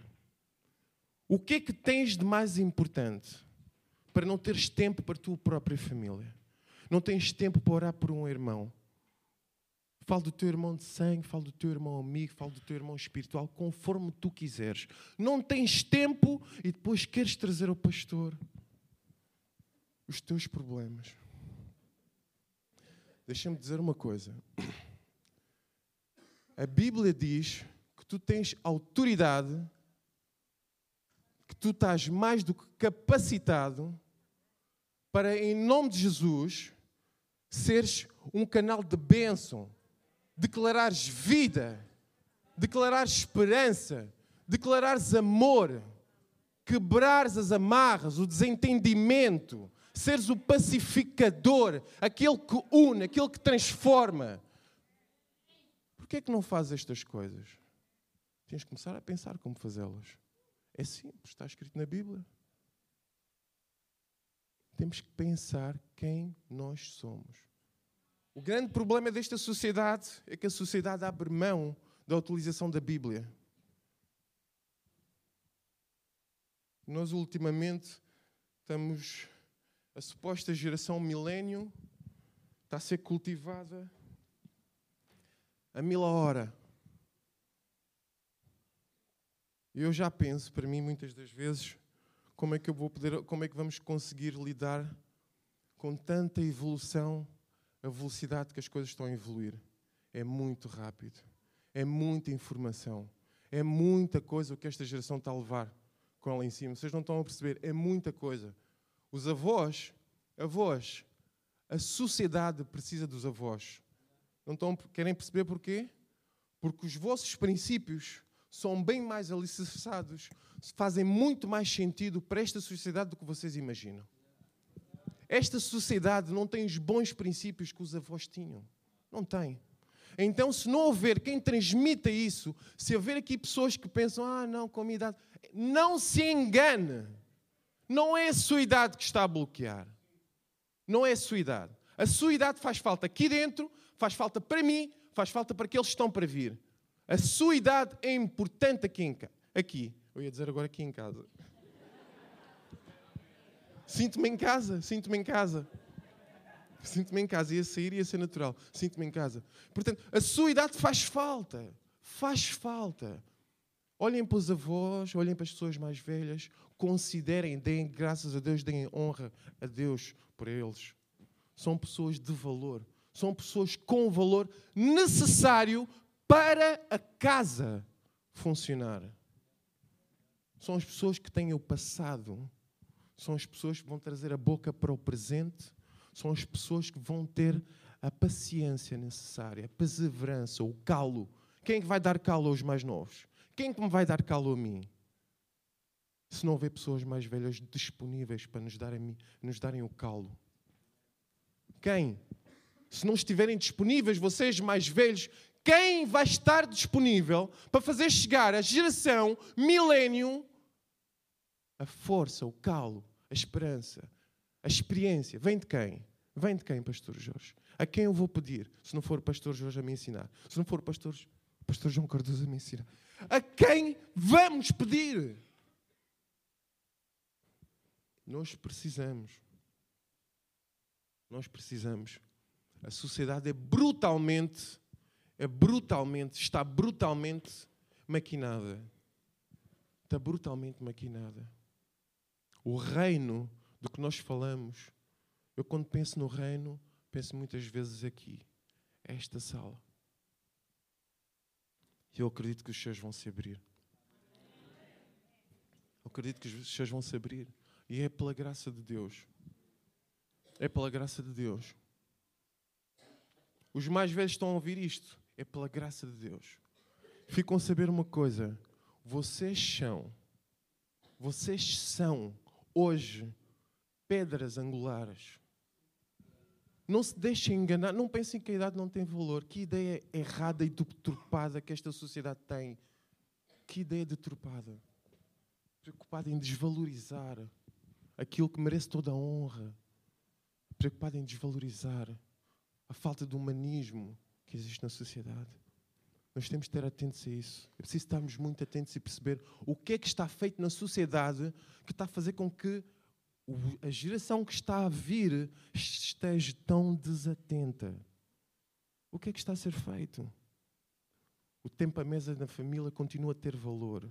O que é que tens de mais importante para não teres tempo para a tua própria família? Não tens tempo para orar por um irmão? Fala do teu irmão de sangue, fala do teu irmão amigo, fala do teu irmão espiritual, conforme tu quiseres. Não tens tempo e depois queres trazer ao pastor os teus problemas. Deixa-me dizer uma coisa. A Bíblia diz que tu tens autoridade, que tu estás mais do que capacitado para, em nome de Jesus, seres um canal de bênção, declarares vida, declarares esperança, declarares amor, quebrares as amarras, o desentendimento, seres o pacificador, aquele que une, aquele que transforma. Por que é que não fazes estas coisas? Tens que começar a pensar como fazê-las. É simples, está escrito na Bíblia. Temos que pensar quem nós somos. O grande problema desta sociedade é que a sociedade abre mão da utilização da Bíblia. Nós, ultimamente, estamos a suposta geração milênio está a ser cultivada a mil a hora. Eu já penso, para mim, muitas das vezes, como é que eu vou poder, como é que vamos conseguir lidar com tanta evolução, a velocidade que as coisas estão a evoluir. É muito rápido. É muita informação. É muita coisa o que esta geração está a levar com ela em cima. Vocês não estão a perceber. É muita coisa. Os avós, avós, a sociedade precisa dos avós. Não estão, querem perceber porquê? Porque os vossos princípios são bem mais alicerçados, fazem muito mais sentido para esta sociedade do que vocês imaginam. Esta sociedade não tem os bons princípios que os avós tinham. Não tem. Então, se não houver quem transmita isso, se houver aqui pessoas que pensam, ah, não, com a minha idade, não se engane. Não é a sua idade que está a bloquear. Não é a sua idade. A sua idade faz falta aqui dentro, faz falta para mim, faz falta para aqueles que estão para vir. A sua idade é importante aqui. Em aqui. Eu ia dizer agora aqui em casa. Sinto-me em casa, sinto-me em casa. Sinto-me em casa, ia sair, ia ser natural. Sinto-me em casa. Portanto, a sua idade faz falta. Faz falta. Olhem para os avós, olhem para as pessoas mais velhas, considerem, deem graças a Deus, deem honra a Deus por eles. São pessoas de valor, são pessoas com valor necessário para a casa funcionar. São as pessoas que têm o passado, são as pessoas que vão trazer a boca para o presente, são as pessoas que vão ter a paciência necessária, a perseverança, o calo. Quem é que vai dar calo aos mais novos? Quem é que me vai dar calo a mim? Se não houver pessoas mais velhas disponíveis para nos darem, nos darem o calo. Quem? Se não estiverem disponíveis, vocês mais velhos, quem vai estar disponível para fazer chegar a geração milênio a força, o calo, a esperança, a experiência, vem de quem? Vem de quem, Pastor Jorge? A quem eu vou pedir, se não for o Pastor Jorge a me ensinar? Se não for o Pastor, Pastor João Cardoso a me ensinar? A quem vamos pedir? Nós precisamos. Nós precisamos. A sociedade é brutalmente, é brutalmente, está brutalmente maquinada. Está brutalmente maquinada. O reino do que nós falamos, eu quando penso no reino, penso muitas vezes aqui, esta sala. E eu acredito que os céus vão se abrir. Eu acredito que os céus vão se abrir. E é pela graça de Deus. É pela graça de Deus. Os mais velhos estão a ouvir isto. É pela graça de Deus. Ficam a saber uma coisa. Vocês são, vocês são hoje pedras angulares. Não se deixem enganar, não pensem que a idade não tem valor. Que ideia errada e deturpada que esta sociedade tem. Que ideia deturpada. Preocupada em desvalorizar aquilo que merece toda a honra. Preocupada em desvalorizar a falta de humanismo que existe na sociedade. Nós temos de estar atentos a isso. É preciso estarmos muito atentos e perceber o que é que está feito na sociedade que está a fazer com que a geração que está a vir esteja tão desatenta. O que é que está a ser feito? O tempo à mesa na família continua a ter valor.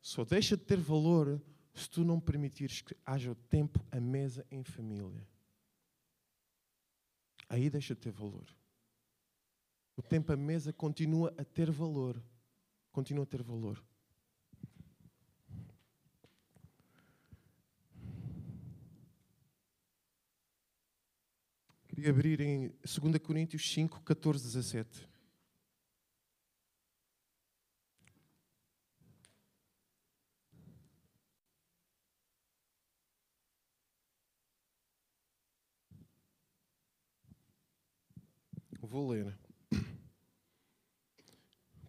Só deixa de ter valor se tu não permitires que haja o tempo à mesa em família. Aí deixa de ter valor. O tempo à mesa continua a ter valor. Continua a ter valor. Queria abrir em 2 Coríntios 5, 14, 17. Vou ler.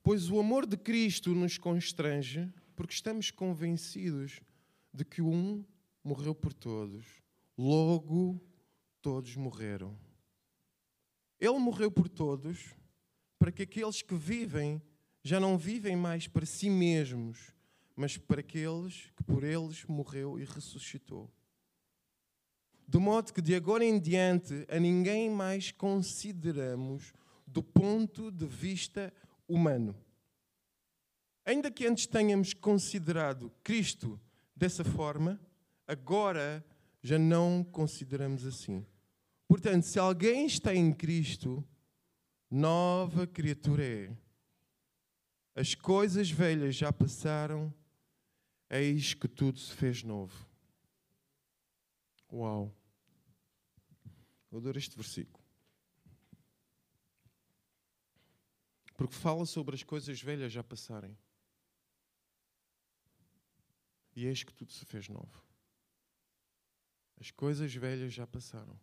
Pois o amor de Cristo nos constrange, porque estamos convencidos de que um morreu por todos, logo todos morreram. Ele morreu por todos, para que aqueles que vivem já não vivem mais para si mesmos, mas para aqueles que por eles morreu e ressuscitou. De modo que de agora em diante a ninguém mais consideramos do ponto de vista humano. Ainda que antes tenhamos considerado Cristo dessa forma, agora já não consideramos assim. Portanto, se alguém está em Cristo, nova criatura é. As coisas velhas já passaram, eis que tudo se fez novo. Uau! Eu adoro este versículo. Porque fala sobre as coisas velhas já passarem. E eis que tudo se fez novo. As coisas velhas já passaram.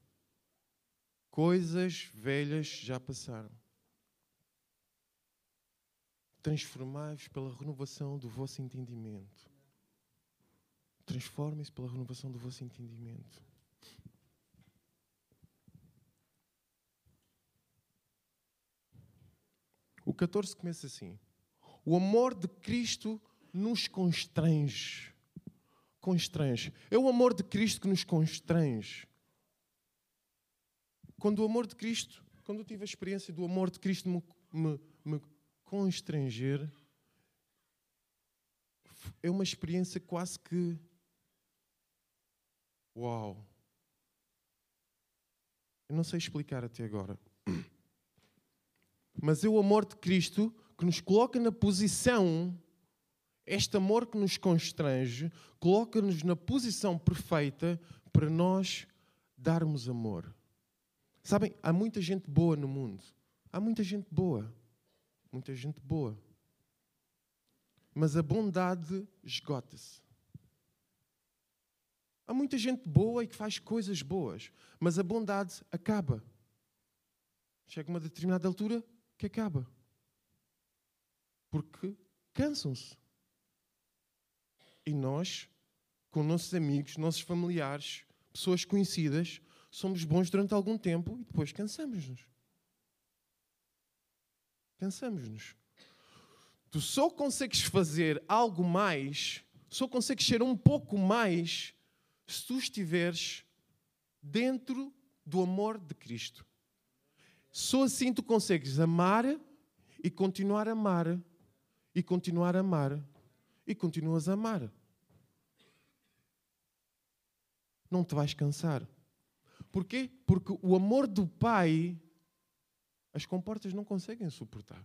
Coisas velhas já passaram. Transformai-vos pela renovação do vosso entendimento. Transformem-se pela renovação do vosso entendimento. O 14 começa assim: O amor de Cristo nos constrange. Constrange. É o amor de Cristo que nos constrange. Quando o amor de Cristo, quando eu tive a experiência do amor de Cristo me, me, me constranger, é uma experiência quase que. Uau! Eu não sei explicar até agora. Mas é o amor de Cristo que nos coloca na posição, este amor que nos constrange, coloca-nos na posição perfeita para nós darmos amor. Sabem, há muita gente boa no mundo. Há muita gente boa. Muita gente boa. Mas a bondade esgota-se. Há muita gente boa e que faz coisas boas, mas a bondade acaba. Chega uma determinada altura que acaba. Porque cansam-se. E nós com nossos amigos, nossos familiares, pessoas conhecidas, somos bons durante algum tempo e depois cansamos-nos. Cansamos-nos. Tu só consegues fazer algo mais, só consegues ser um pouco mais, se tu estiveres dentro do amor de Cristo. Só assim tu consegues amar e continuar a amar, e continuar a amar, e continuas a amar. Não te vais cansar. Porquê? Porque o amor do Pai, as comportas não conseguem suportar.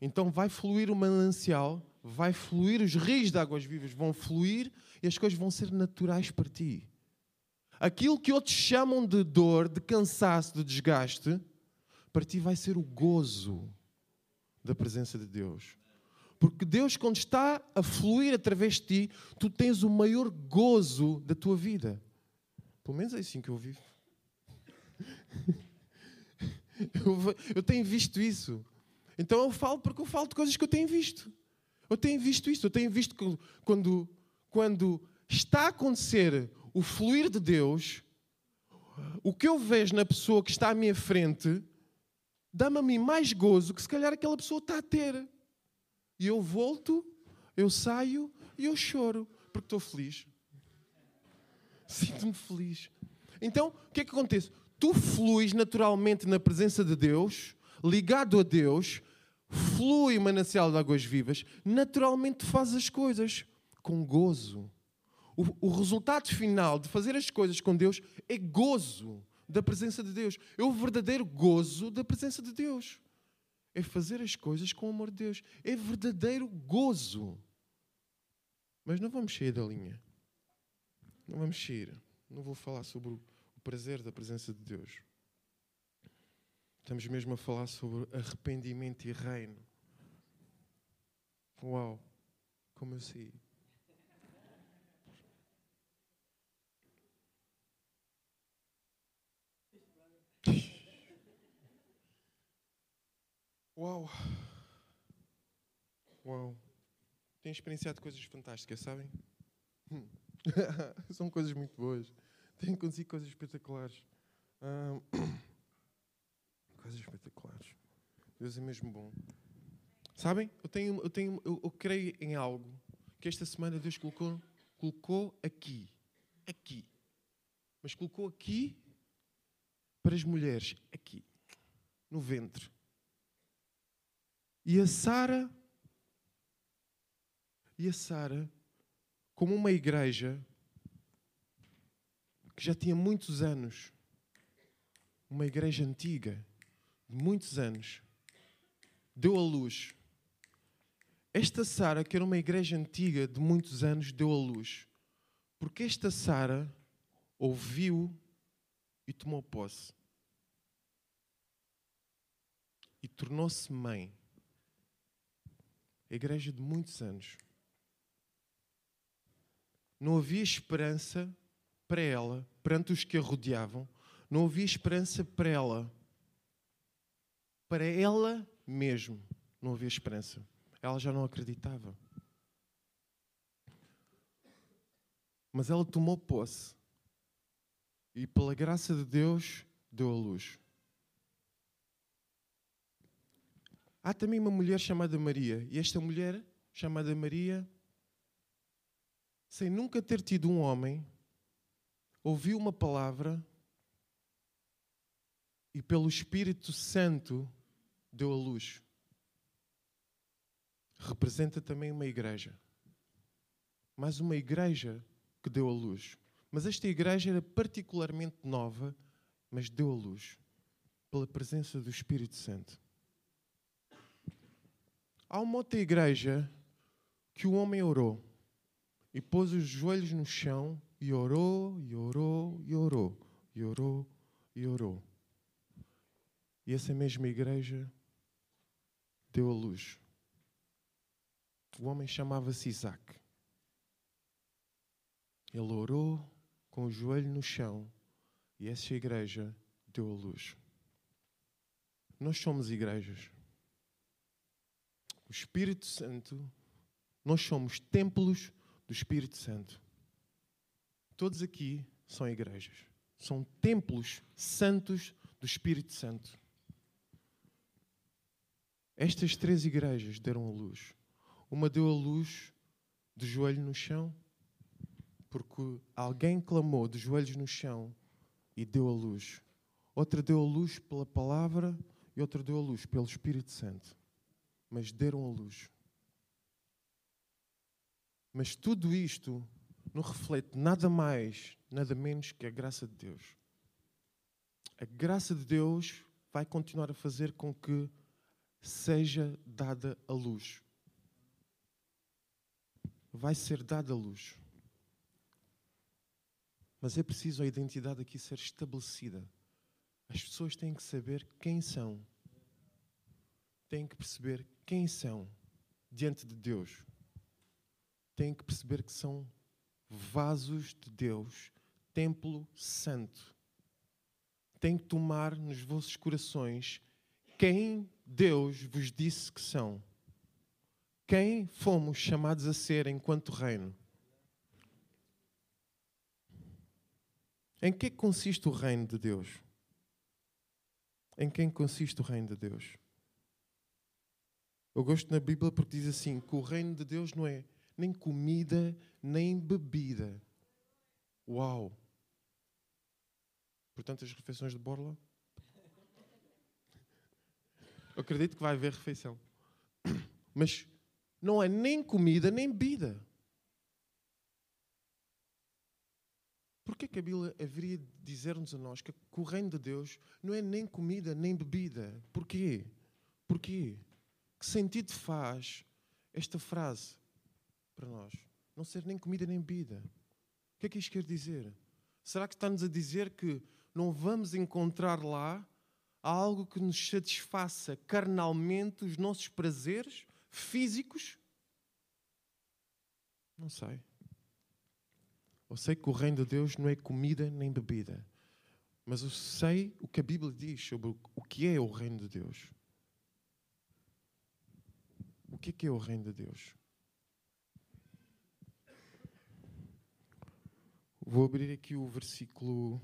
Então vai fluir o manancial, vai fluir os rios de águas vivas, vão fluir e as coisas vão ser naturais para ti. Aquilo que outros chamam de dor, de cansaço, de desgaste, para ti vai ser o gozo da presença de Deus. Porque Deus, quando está a fluir através de ti, tu tens o maior gozo da tua vida. Pelo menos é assim que eu vivo. Eu, tenho visto isso. Então eu falo porque eu falo de coisas que eu tenho visto. Eu tenho visto isso. Eu tenho visto que quando, quando está a acontecer o fluir de Deus, o que eu vejo na pessoa que está à minha frente dá-me a mim mais gozo que se calhar aquela pessoa está a ter. E eu volto, eu saio e eu choro porque estou feliz. Sinto-me feliz. Então, o que é que acontece? Tu fluis naturalmente na presença de Deus, ligado a Deus, flui manancial de águas vivas, naturalmente faz as coisas com gozo. O, o, resultado final de fazer as coisas com Deus é gozo da presença de Deus. É o verdadeiro gozo da presença de Deus. É fazer as coisas com o amor de Deus. É verdadeiro gozo. Mas não vamos sair da linha. Não vamos sair. Não vou falar sobre o prazer da presença de Deus. Estamos mesmo a falar sobre arrependimento e reino. Uau, como eu sei. Uau! Uau! Tenho experienciado coisas fantásticas, sabem? Hum. São coisas muito boas. Tenho acontecido coisas espetaculares. coisas espetaculares. Deus é mesmo bom. Sabem? Eu, tenho, eu, tenho, eu, eu creio em algo que esta semana Deus colocou, colocou aqui. Aqui. Mas colocou aqui para as mulheres. Aqui. No ventre. E a Sara, e a Sara, como uma igreja que já tinha muitos anos, uma igreja antiga, de muitos anos, deu a luz. Esta Sara, que era uma igreja antiga de muitos anos, deu a luz. Porque esta Sara ouviu e tomou posse. E tornou-se mãe igreja de muitos anos. Não havia esperança para ela, perante os que a rodeavam, não havia esperança para ela. Para ela mesmo não havia esperança. Ela já não acreditava. Mas ela tomou posse e, pela graça de Deus, deu a luz. Há também uma mulher chamada Maria, e esta mulher chamada Maria, sem nunca ter tido um homem, ouviu uma palavra e, pelo Espírito Santo, deu a luz. Representa também uma igreja. Mas uma igreja que deu a luz. Mas esta igreja era particularmente nova, mas deu a luz pela presença do Espírito Santo. Há uma outra igreja que o homem orou e pôs os joelhos no chão e orou, e orou, e orou, e orou, e orou. E essa mesma igreja deu a luz. O homem chamava-se Isaac. Ele orou com o joelho no chão e essa igreja deu a luz. Nós somos igrejas. Espírito Santo, nós somos templos do Espírito Santo. Todos aqui são igrejas. São templos santos do Espírito Santo. Estas três igrejas deram a luz. Uma deu a luz de joelho no chão, porque alguém clamou de joelhos no chão e deu a luz. Outra deu a luz pela palavra e outra deu a luz pelo Espírito Santo. Mas deram a luz. Mas tudo isto não reflete nada mais, nada menos que a graça de Deus. A graça de Deus vai continuar a fazer com que seja dada a luz. Vai ser dada a luz. Mas é preciso a identidade aqui ser estabelecida. As pessoas têm que saber quem são. Têm que perceber quem são diante de Deus. Têm que perceber que são vasos de Deus, templo santo. Têm que tomar nos vossos corações quem Deus vos disse que são. Quem fomos chamados a ser enquanto reino. Em que consiste o reino de Deus? Em quem consiste o reino de Deus? Eu gosto na Bíblia porque diz assim: que o reino de Deus não é nem comida, nem bebida. Uau! Portanto, as refeições de Borla? Eu acredito que vai haver refeição. Mas não é nem comida, nem bebida. Por que a Bíblia haveria de dizer-nos a nós que o reino de Deus não é nem comida, nem bebida? Porquê? Porquê? Que sentido faz esta frase? para nós. Não ser nem comida nem bebida. O que é que isto quer dizer? Será que está-nos a dizer que não vamos encontrar lá algo que nos satisfaça carnalmente os nossos prazeres físicos? Não sei. Eu sei que o reino de Deus não é comida nem bebida. Mas eu sei o que a Bíblia diz sobre o que é o reino de Deus. O que é o reino de Deus? Vou abrir aqui o versículo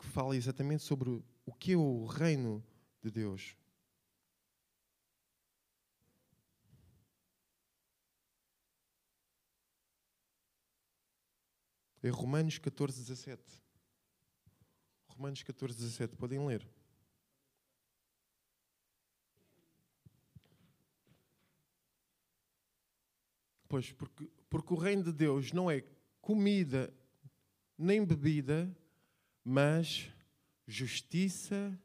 que fala exatamente sobre o que é o reino de Deus. É Romanos 14, 17. Romanos 14, 17. Podem ler. Pois, porque, porque o reino de Deus não é comida nem bebida, mas justiça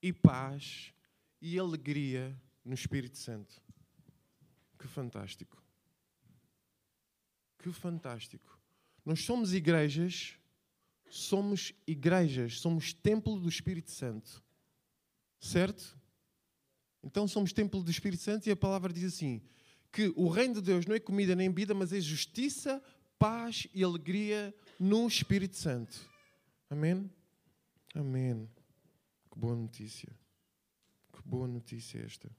e paz e alegria no Espírito Santo. Que fantástico! Que fantástico! Nós somos igrejas, somos igrejas, somos templo do Espírito Santo. Certo? Então somos templo do Espírito Santo e a palavra diz assim: que o reino de Deus não é comida nem bebida, mas é justiça, paz e alegria no Espírito Santo. Amém? Amém. Que boa notícia. Que boa notícia esta.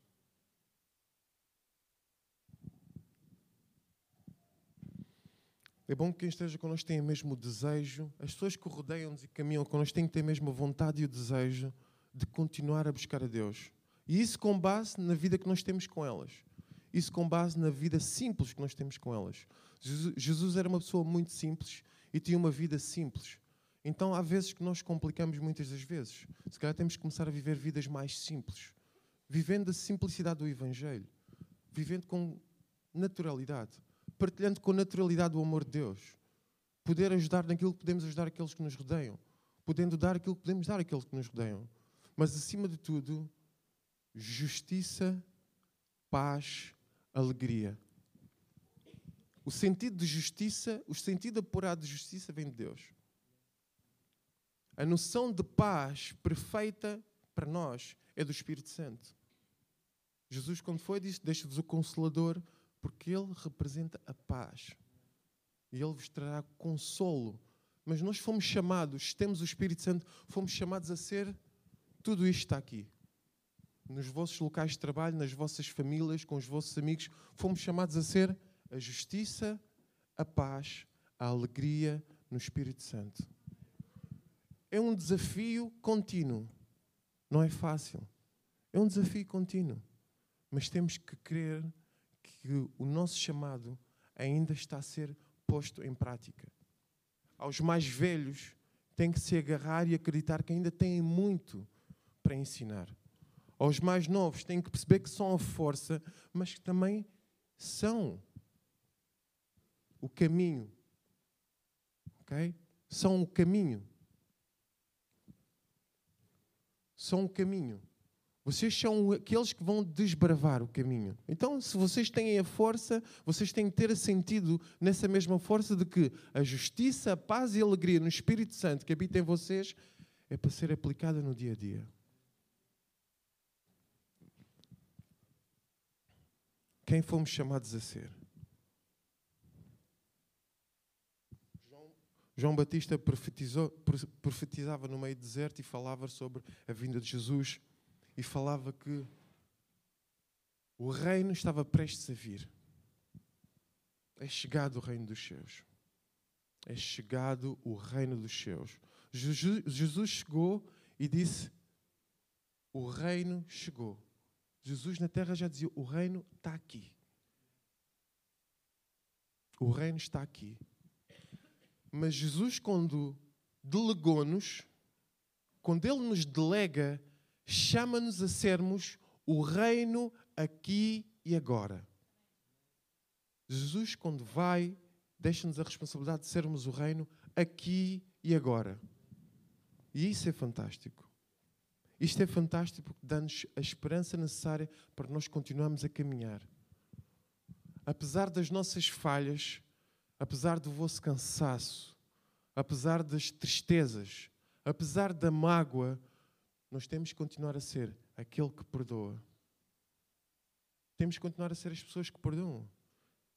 É bom que quem esteja connosco tenha mesmo o desejo, as pessoas que rodeiam-nos e caminham connosco têm que ter mesmo a vontade e o desejo de continuar a buscar a Deus. E isso com base na vida que nós temos com elas. Isso com base na vida simples que nós temos com elas. Jesus era uma pessoa muito simples e tinha uma vida simples. Então há vezes que nós complicamos muitas das vezes. Se calhar temos que começar a viver vidas mais simples, vivendo a simplicidade do Evangelho, vivendo com naturalidade, partilhando com naturalidade o amor de Deus, poder ajudar naquilo que podemos ajudar aqueles que nos rodeiam, podendo dar aquilo que podemos dar àqueles que nos rodeiam. Mas acima de tudo, justiça, paz, alegria. O sentido de justiça, o sentido apurado de justiça vem de Deus. A noção de paz perfeita para nós é do Espírito Santo. Jesus, quando foi, disse: Deixa-vos o Consolador, porque Ele representa a paz. E Ele vos trará consolo. Mas nós fomos chamados, temos o Espírito Santo, fomos chamados a ser tudo isto está aqui. Nos vossos locais de trabalho, nas vossas famílias, com os vossos amigos, fomos chamados a ser a justiça, a paz, a alegria no Espírito Santo. É um desafio contínuo. Não é fácil. É um desafio contínuo. Mas temos que crer que o nosso chamado ainda está a ser posto em prática. Aos mais velhos, tem que se agarrar e acreditar que ainda têm muito para ensinar. Aos mais novos, têm que perceber que são a força, mas que também são o caminho. Ok? São o caminho. São o caminho. Vocês são aqueles que vão desbravar o caminho. Então, se vocês têm a força, vocês têm que ter sentido nessa mesma força de que a justiça, a paz e a alegria no Espírito Santo que habita em vocês é para ser aplicada no dia a dia. Quem fomos chamados a ser? João Batista profetizava no meio do deserto e falava sobre a vinda de Jesus e falava que o reino estava prestes a vir. É chegado o reino dos céus. É chegado o reino dos céus. Jesus chegou e disse: O reino chegou. Jesus na terra já dizia: O reino está aqui. O reino está aqui. Mas Jesus, quando delegou-nos, quando Ele nos delega chama-nos a sermos o reino aqui e agora. Jesus, quando vai, deixa-nos a responsabilidade de sermos o reino aqui e agora. E isso é fantástico. Isto é fantástico porque dá-nos a esperança necessária para nós continuarmos a caminhar. Apesar das nossas falhas, apesar do vosso cansaço, apesar das tristezas, apesar da mágoa, nós temos que continuar a ser aquele que perdoa. Temos que continuar a ser as pessoas que perdoam.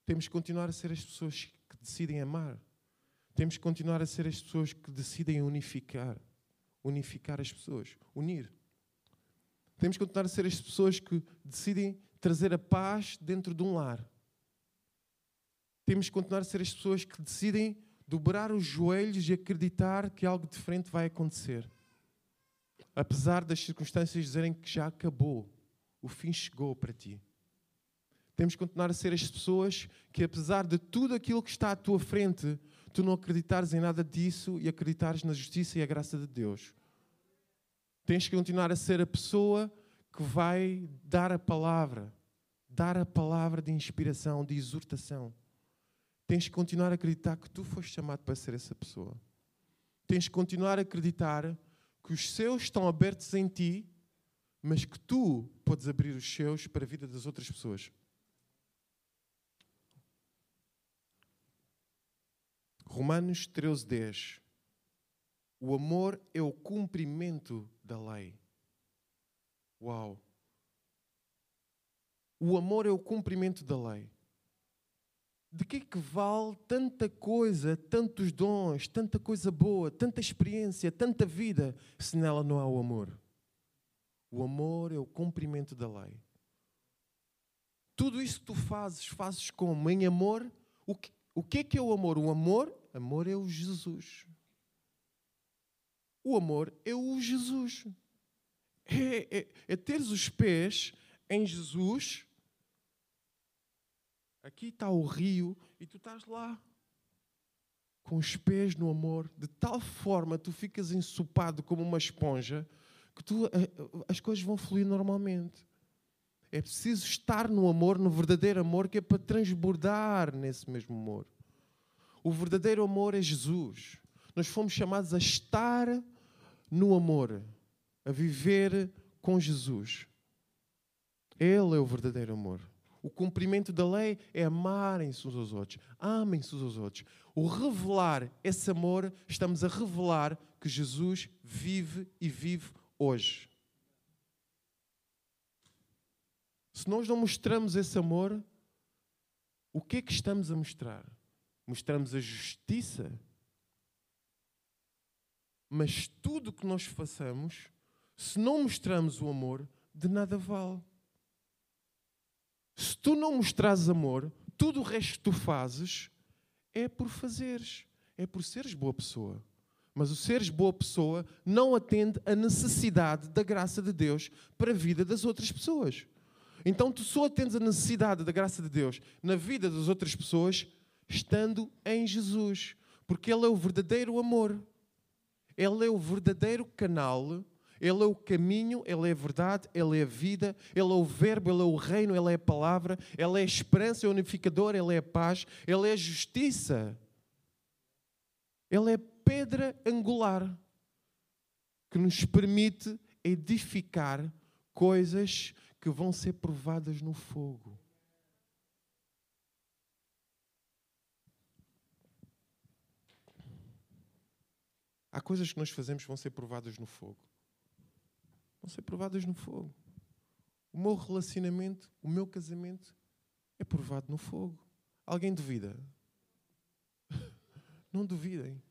Temos que continuar a ser as pessoas que decidem amar. Temos que continuar a ser as pessoas que decidem unificar. Unificar as pessoas. Unir. Temos que continuar a ser as pessoas que decidem trazer a paz dentro de um lar. Temos que continuar a ser as pessoas que decidem dobrar os joelhos e acreditar que algo diferente vai acontecer apesar das circunstâncias dizerem que já acabou, o fim chegou para ti. Temos que continuar a ser as pessoas que, apesar de tudo aquilo que está à tua frente, tu não acreditares em nada disso e acreditares na justiça e a graça de Deus. Tens que continuar a ser a pessoa que vai dar a palavra, dar a palavra de inspiração, de exortação. Tens que continuar a acreditar que tu foste chamado para ser essa pessoa. Tens que continuar a acreditar que os seus estão abertos em ti, mas que tu podes abrir os seus para a vida das outras pessoas. Romanos 13, 10. O amor é o cumprimento da lei. Uau! O amor é o cumprimento da lei. De que é que vale tanta coisa, tantos dons, tanta coisa boa, tanta experiência, tanta vida, se nela não há o amor? O amor é o cumprimento da lei. Tudo isso que tu fazes, fazes como? Em amor? O que, o que é que é o amor? O amor? Amor é o Jesus. O amor é o Jesus. É, é, é teres os pés em Jesus Aqui está o rio e tu estás lá com os pés no amor, de tal forma tu ficas ensopado como uma esponja que tu, eh, as coisas vão fluir normalmente. É preciso estar no amor, no verdadeiro amor, que é para transbordar nesse mesmo amor. O verdadeiro amor é Jesus. Nós fomos chamados a estar no amor, a viver com Jesus. Ele é o verdadeiro amor. O cumprimento da lei é amarem-se uns aos outros. Amem-se uns aos outros. O revelar esse amor, estamos a revelar que Jesus vive e vive hoje. Se nós não mostramos esse amor, o que é que estamos a mostrar? Mostramos a justiça. Mas tudo o que nós façamos, se não mostramos o amor, de nada vale. Se tu não mostrares amor, tudo o resto que tu fazes é por fazeres, é por seres boa pessoa. Mas o seres boa pessoa não atende à necessidade da graça de Deus para a vida das outras pessoas. Então tu só atendes a necessidade da graça de Deus na vida das outras pessoas estando em Jesus, porque Ele é o verdadeiro amor. Ele é o verdadeiro canal, Ele é o caminho, Ele é a verdade, Ele é a vida, Ele é o verbo, Ele é o reino, Ele é a palavra, Ele é a esperança, é unificador, Ele é a paz, Ele é a justiça. Ele é pedra angular que nos permite edificar coisas que vão ser provadas no fogo. Há coisas que nós fazemos que vão ser provadas no fogo. Vão ser provadas no fogo. O meu relacionamento, o meu casamento é provado no fogo. Alguém duvida? Não duvidem.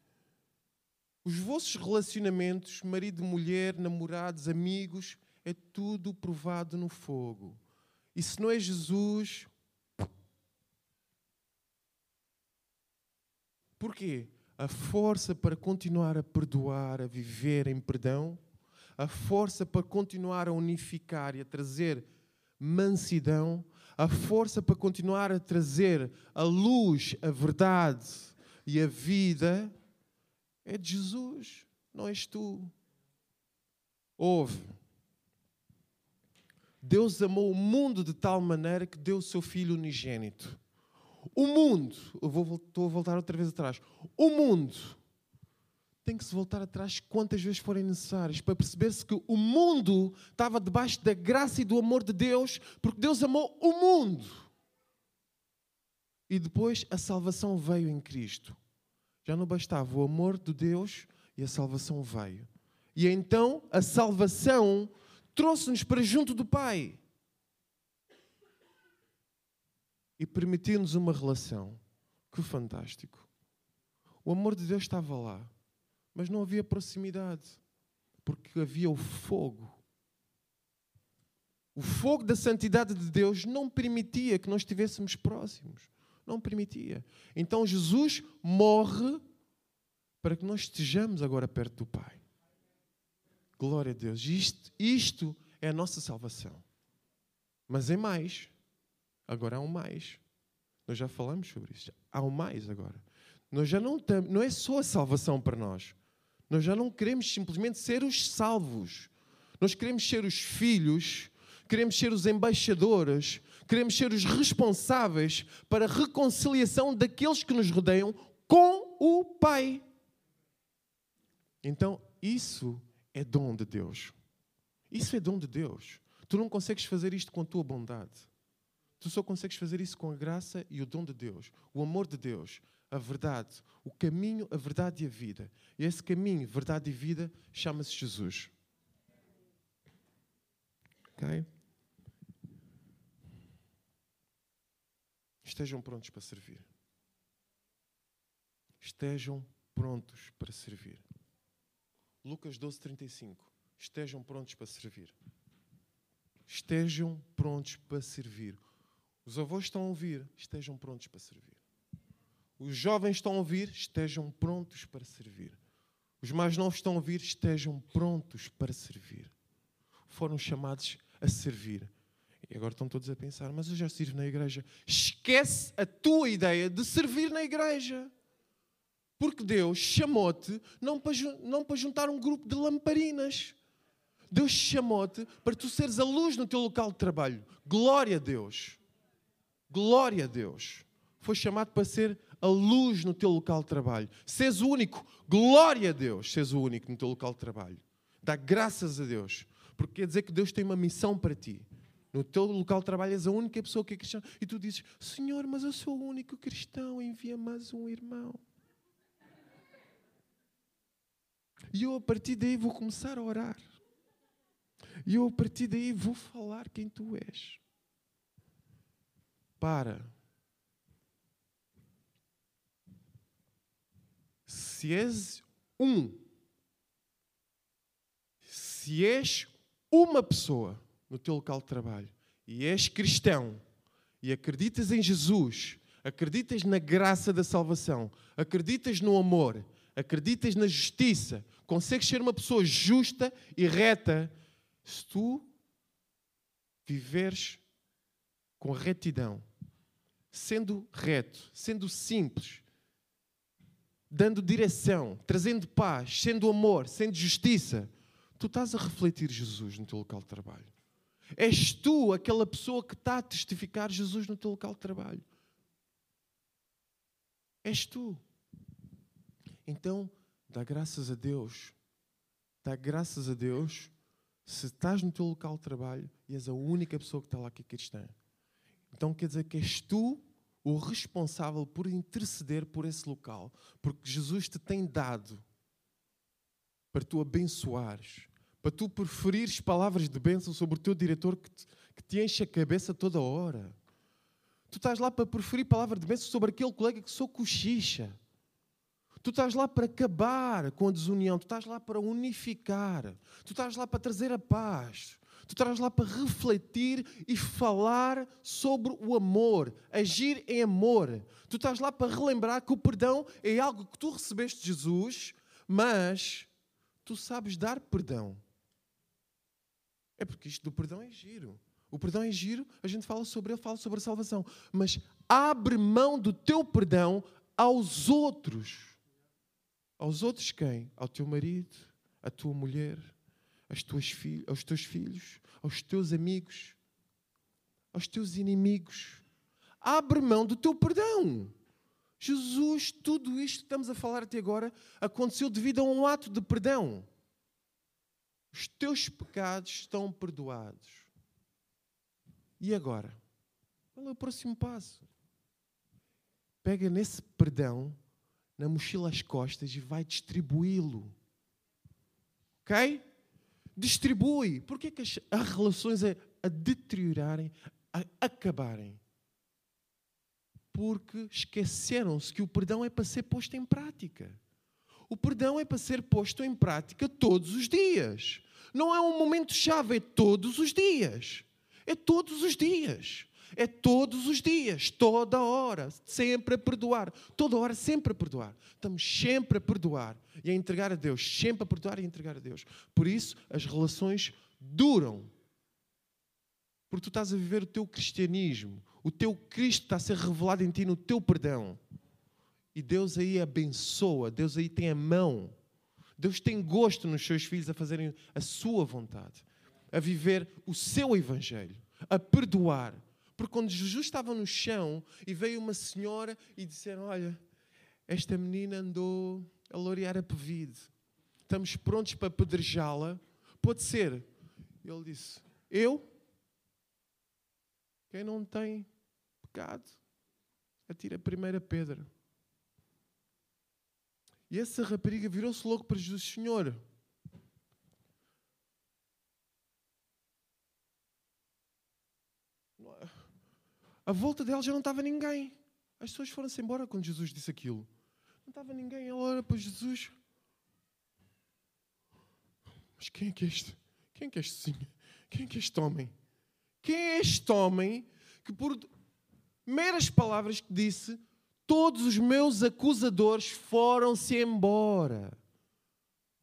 Os vossos relacionamentos, marido, mulher, namorados, amigos, é tudo provado no fogo. E se não é Jesus. Porquê? A força para continuar a perdoar, a viver em perdão, a força para continuar a unificar e a trazer mansidão, a força para continuar a trazer a luz, a verdade e a vida é de Jesus, não és tu. Ouve. Deus amou o mundo de tal maneira que deu o seu Filho unigênito. O mundo, eu vou, estou a voltar outra vez atrás. O mundo tem que se voltar atrás quantas vezes forem necessárias para perceber-se que o mundo estava debaixo da graça e do amor de Deus, porque Deus amou o mundo. E depois a salvação veio em Cristo. Já não bastava o amor de Deus e a salvação veio. E então a salvação trouxe-nos para junto do Pai e permitiu-nos uma relação. Que fantástico! O amor de Deus estava lá, mas não havia proximidade, porque havia o fogo. O fogo da santidade de Deus não permitia que nós estivéssemos próximos. Não permitia. Então Jesus morre para que nós estejamos agora perto do Pai. Glória a Deus. Isto, isto é a nossa salvação. Mas é mais. Agora há um mais. Nós já falamos sobre isso. Há um mais agora. Nós já não temos, não é só a salvação para nós. Nós já não queremos simplesmente ser os salvos. Nós queremos ser os filhos, queremos ser os embaixadores, queremos ser os responsáveis para a reconciliação daqueles que nos rodeiam com o Pai. Então, isso é dom de Deus. Isso é dom de Deus. Tu não consegues fazer isto com a tua bondade. Tu só consegues fazer isso com a graça e o dom de Deus, o amor de Deus, a verdade, o caminho, a verdade e a vida. E esse caminho, verdade e vida chama-se Jesus. Ok? Estejam prontos para servir. Estejam prontos para servir. Lucas 12, 35. Estejam prontos para servir. Estejam prontos para servir. Os avós estão a ouvir, estejam prontos para servir. Os jovens estão a ouvir, estejam prontos para servir. Os mais novos estão a ouvir, estejam prontos para servir. Foram chamados a servir. E agora estão todos a pensar, mas eu já sirvo na igreja. Esquece a tua ideia de servir na igreja. Porque Deus chamou-te não para, não para juntar um grupo de lamparinas. Deus chamou-te para tu seres a luz no teu local de trabalho. Glória a Deus. Glória a Deus. Foi chamado para ser a luz no teu local de trabalho. Seres o único. Glória a Deus. Seres o único no teu local de trabalho. Dá graças a Deus. Porque quer dizer que Deus tem uma missão para ti. No teu local de trabalho és a única pessoa que é cristã. E tu dizes, Senhor, mas eu sou o único cristão. Envia mais um irmão. E eu a partir daí vou começar a orar. E eu a partir daí vou falar quem tu és. Para. Se és um, se és uma pessoa no teu local de trabalho e és cristão e acreditas em Jesus, acreditas na graça da salvação, acreditas no amor, acreditas na justiça, consegues ser uma pessoa justa e reta se tu viveres com retidão, sendo reto, sendo simples, dando direção, trazendo paz, sendo amor, sendo justiça, tu estás a refletir Jesus no teu local de trabalho. És tu aquela pessoa que está a testificar Jesus no teu local de trabalho. És tu. Então, dá graças a Deus. Dá graças a Deus se estás no teu local de trabalho e és a única pessoa que está lá que é cristã. Então quer dizer que és tu o responsável por interceder por esse local, porque Jesus te tem dado para tu abençoares, para tu preferires palavras de bênção sobre o teu diretor que te, que te enche a cabeça toda hora. Tu estás lá para preferir palavra de bênção sobre aquele colega que sou cochicha. Tu estás lá para acabar com a desunião, tu estás lá para unificar, tu estás lá para trazer a paz, tu estás lá para refletir e falar sobre o amor, agir em amor. Tu estás lá para relembrar que o perdão é algo que tu recebeste de Jesus, mas tu sabes dar perdão. É porque isto do perdão é giro. O perdão é giro, a gente fala sobre ele, fala sobre a salvação. Mas abre mão do teu perdão aos outros. Aos outros quem? Ao teu marido, à tua mulher, aos teus filhos, aos teus amigos, aos teus inimigos. Abre mão do teu perdão. Jesus, tudo isto que estamos a falar até agora aconteceu devido a um ato de perdão. Os teus pecados estão perdoados. E agora? Qual é o próximo passo? Pega nesse perdão na mochila às costas e vai distribuí-lo. Ok? Distribui. Porquê é que as, as relações a, a deteriorarem, a acabarem? Porque esqueceram-se que o perdão é para ser posto em prática. O perdão é para ser posto em prática todos os dias. Não é um momento chave, é todos os dias. É todos os dias. É todos os dias, toda hora, sempre a perdoar. Toda hora, sempre a perdoar. Estamos sempre a perdoar e a entregar a Deus. Sempre a perdoar e a entregar a Deus. Por isso, as relações duram. Porque tu estás a viver o teu cristianismo. O teu Cristo está a ser revelado em ti no teu perdão. E Deus aí abençoa, Deus aí tem a mão. Deus tem gosto nos seus filhos a fazerem a sua vontade, a viver o seu evangelho, a perdoar, porque quando Jesus estava no chão e veio uma senhora e disseram: Olha, esta menina andou a lorear a pevide, estamos prontos para apedrejá-la. Pode ser. Ele disse: Eu? Quem não tem pecado, atira a primeira pedra. E essa rapariga virou-se logo para Jesus: Senhor, à volta dela já não estava ninguém. As pessoas foram-se embora quando Jesus disse aquilo. Não estava ninguém. Ela olha para Jesus. Mas quem é que é este? Quem é que é este? Quem é que é este homem? Quem é este homem que por meras palavras que disse, todos os meus acusadores foram-se embora.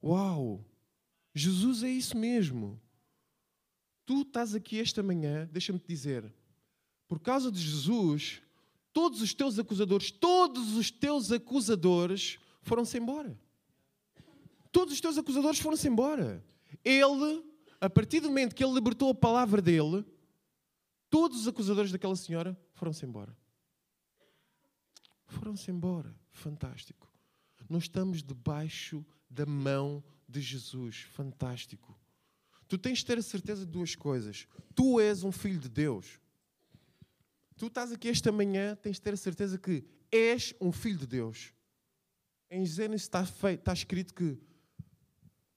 Uau! Jesus é isso mesmo. Tu estás aqui esta manhã, deixa-me te dizer, por causa de Jesus, todos os teus acusadores, todos os teus acusadores foram-se embora. Todos os teus acusadores foram-se embora. Ele, a partir do momento que ele libertou a palavra dele, todos os acusadores daquela senhora foram-se embora. Foram-se embora. Fantástico. Nós estamos debaixo da mão de Jesus. Fantástico. Tu tens de ter a certeza de duas coisas. Tu és um filho de Deus. Tu estás aqui esta manhã, tens de ter a certeza que és um filho de Deus. Em Gênesis está, está escrito que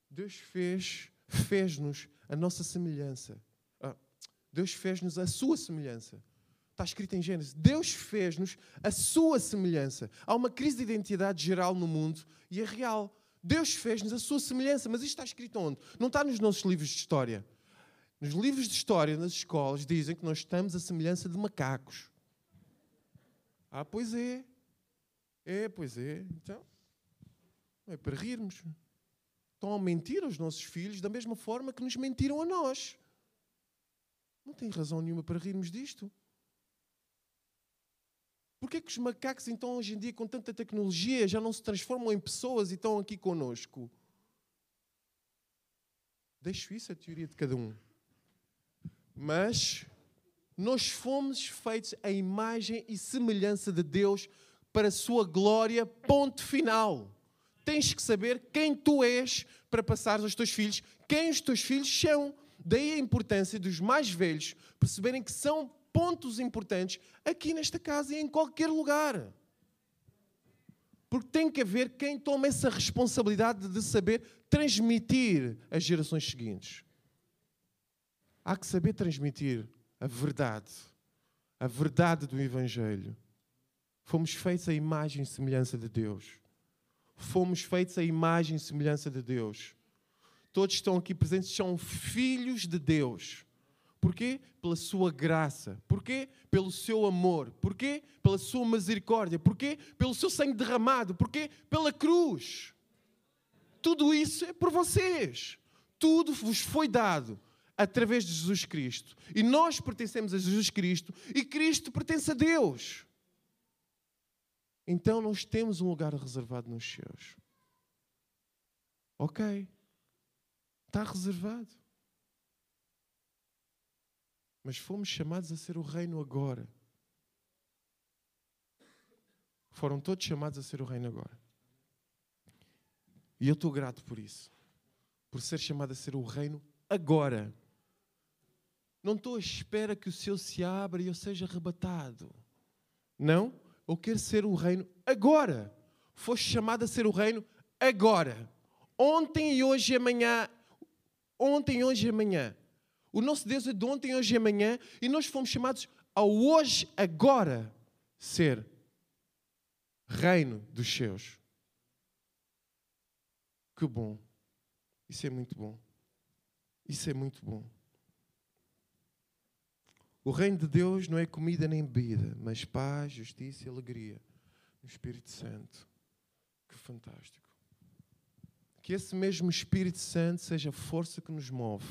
Deus fez, fez-nos a nossa semelhança. Ah, Deus fez-nos a sua semelhança. Está escrito em Gênesis. Deus fez-nos a sua semelhança. Há uma crise de identidade geral no mundo e é real. Deus fez-nos a sua semelhança, mas isto está escrito onde? Não está nos nossos livros de história. Nos livros de história, nas escolas, dizem que nós estamos à semelhança de macacos. Ah, pois é. É, pois é. Então, é para rirmos. Estão a mentir aos nossos filhos da mesma forma que nos mentiram a nós. Não tem razão nenhuma para rirmos disto. Porquê que os macacos, então, hoje em dia, com tanta tecnologia, já não se transformam em pessoas e estão aqui conosco? Deixo isso a teoria de cada um. Mas nós fomos feitos a imagem e semelhança de Deus para a sua glória, ponto final. Tens que saber quem tu és para passar aos teus filhos, quem os teus filhos são. Daí a importância dos mais velhos perceberem que são pontos importantes aqui nesta casa e em qualquer lugar. Porque tem que haver quem tome essa responsabilidade de saber transmitir às gerações seguintes. Há que saber transmitir a verdade, a verdade do Evangelho. Fomos feitos à imagem e semelhança de Deus. Fomos feitos à imagem e semelhança de Deus. Todos estão aqui presentes são filhos de Deus. Porquê? Pela sua graça. Porquê? Pelo seu amor. Porquê? Pela sua misericórdia. Porquê? Pelo seu sangue derramado. Porquê? Pela cruz. Tudo isso é por vocês. Tudo vos foi dado através de Jesus Cristo. E nós pertencemos a Jesus Cristo e Cristo pertence a Deus. Então nós temos um lugar reservado nos céus. Ok. Está reservado. Mas fomos chamados a ser o reino agora. Foram todos chamados a ser o reino agora. E eu estou grato por isso. Por ser chamado a ser o reino agora. Não estou à espera que o céu se abra e eu seja arrebatado. Não, eu quero ser o reino agora. Foste chamado a ser o reino agora. Ontem e hoje e amanhã. Ontem, hoje e amanhã. O nosso Deus é de ontem, hoje e amanhã. E nós fomos chamados ao hoje, agora, ser reino dos céus. Que bom. Isso é muito bom. Isso é muito bom. O reino de Deus não é comida nem bebida, mas paz, justiça e alegria no Espírito Santo. Que fantástico. Que esse mesmo Espírito Santo seja a força que nos move.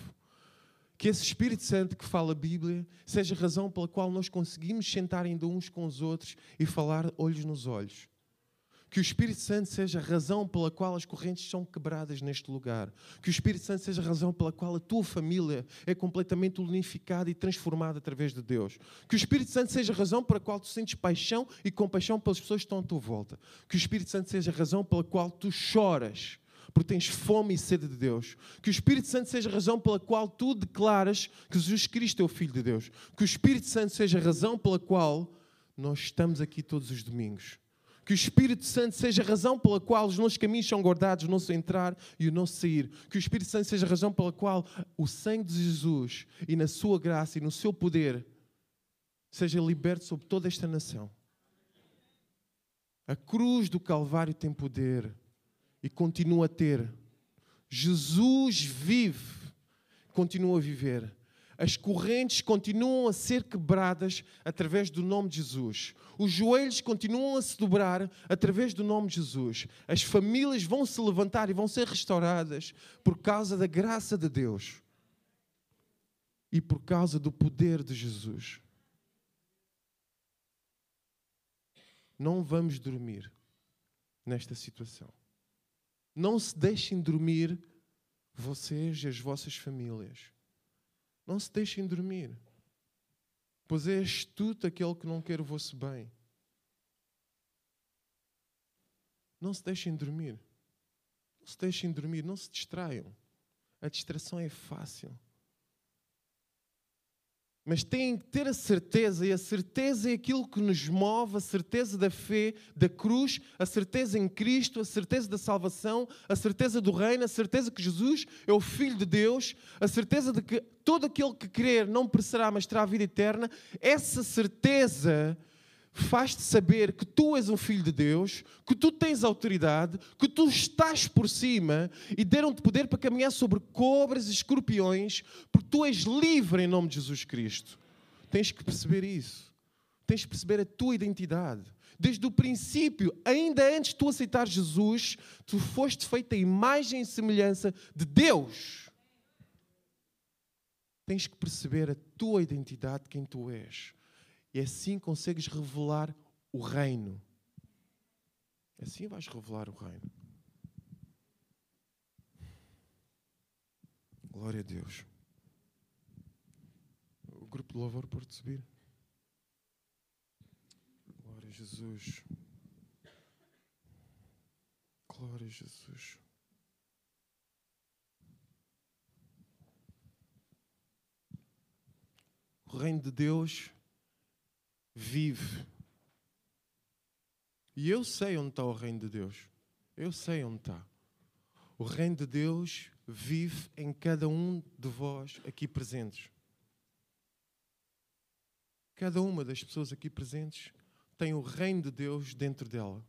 Que esse Espírito Santo que fala a Bíblia seja a razão pela qual nós conseguimos sentar ainda uns com os outros e falar olhos nos olhos. Que o Espírito Santo seja a razão pela qual as correntes são quebradas neste lugar. Que o Espírito Santo seja a razão pela qual a tua família é completamente unificada e transformada através de Deus. Que o Espírito Santo seja a razão pela qual tu sentes paixão e compaixão pelas pessoas que estão à tua volta. Que o Espírito Santo seja a razão pela qual tu choras porque tens fome e sede de Deus. Que o Espírito Santo seja a razão pela qual tu declaras que Jesus Cristo é o Filho de Deus. Que o Espírito Santo seja a razão pela qual nós estamos aqui todos os domingos. Que o Espírito Santo seja a razão pela qual os nossos caminhos são guardados, o nosso entrar e o nosso sair. Que o Espírito Santo seja a razão pela qual o sangue de Jesus e na sua graça e no seu poder seja liberto sobre toda esta nação. A cruz do Calvário tem poder e continua a ter. Jesus vive, continua a viver as correntes continuam a ser quebradas através do nome de Jesus. Os joelhos continuam a se dobrar através do nome de Jesus. As famílias vão se levantar e vão ser restauradas por causa da graça de Deus e por causa do poder de Jesus. Não vamos dormir nesta situação. Não se deixem dormir vocês e as vossas famílias. Não se deixem dormir, pois é astuto aquele que não quer o vosso bem. Não se deixem dormir. Não se deixem dormir, não se distraiam. A distração é fácil. Mas têm que ter a certeza, e a certeza é aquilo que nos move, a certeza da fé, da cruz, a certeza em Cristo, a certeza da salvação, a certeza do reino, a certeza que Jesus é o Filho de Deus, a certeza de que todo aquele que crer não perecerá, mas terá a vida eterna. Essa certeza faz-te saber que tu és um filho de Deus, que tu tens autoridade, que tu estás por cima e deram-te poder para caminhar sobre cobras e escorpiões, porque tu és livre em nome de Jesus Cristo. Tens que perceber isso. tens de perceber a tua identidade. Desde o princípio, ainda antes de tu aceitar Jesus, tu foste feita a imagem e semelhança de Deus. Tens que perceber a tua identidade, quem tu és. E assim consegues revelar o reino. Assim vais revelar o reino. Glória a Deus. O grupo de louvor pode subir. Glória a Jesus. Glória a Jesus. O reino de Deus vive. E eu sei onde está o reino de Deus. Eu sei onde está. O reino de Deus vive em cada um de vós aqui presentes. Cada uma das pessoas aqui presentes tem o reino de Deus dentro dela.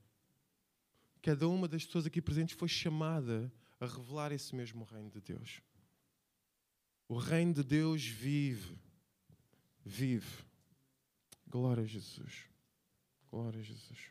Cada uma das pessoas aqui presentes foi chamada a revelar esse mesmo reino de Deus. O reino de Deus vive. Vive. Glória a Jesus. Glória a Jesus.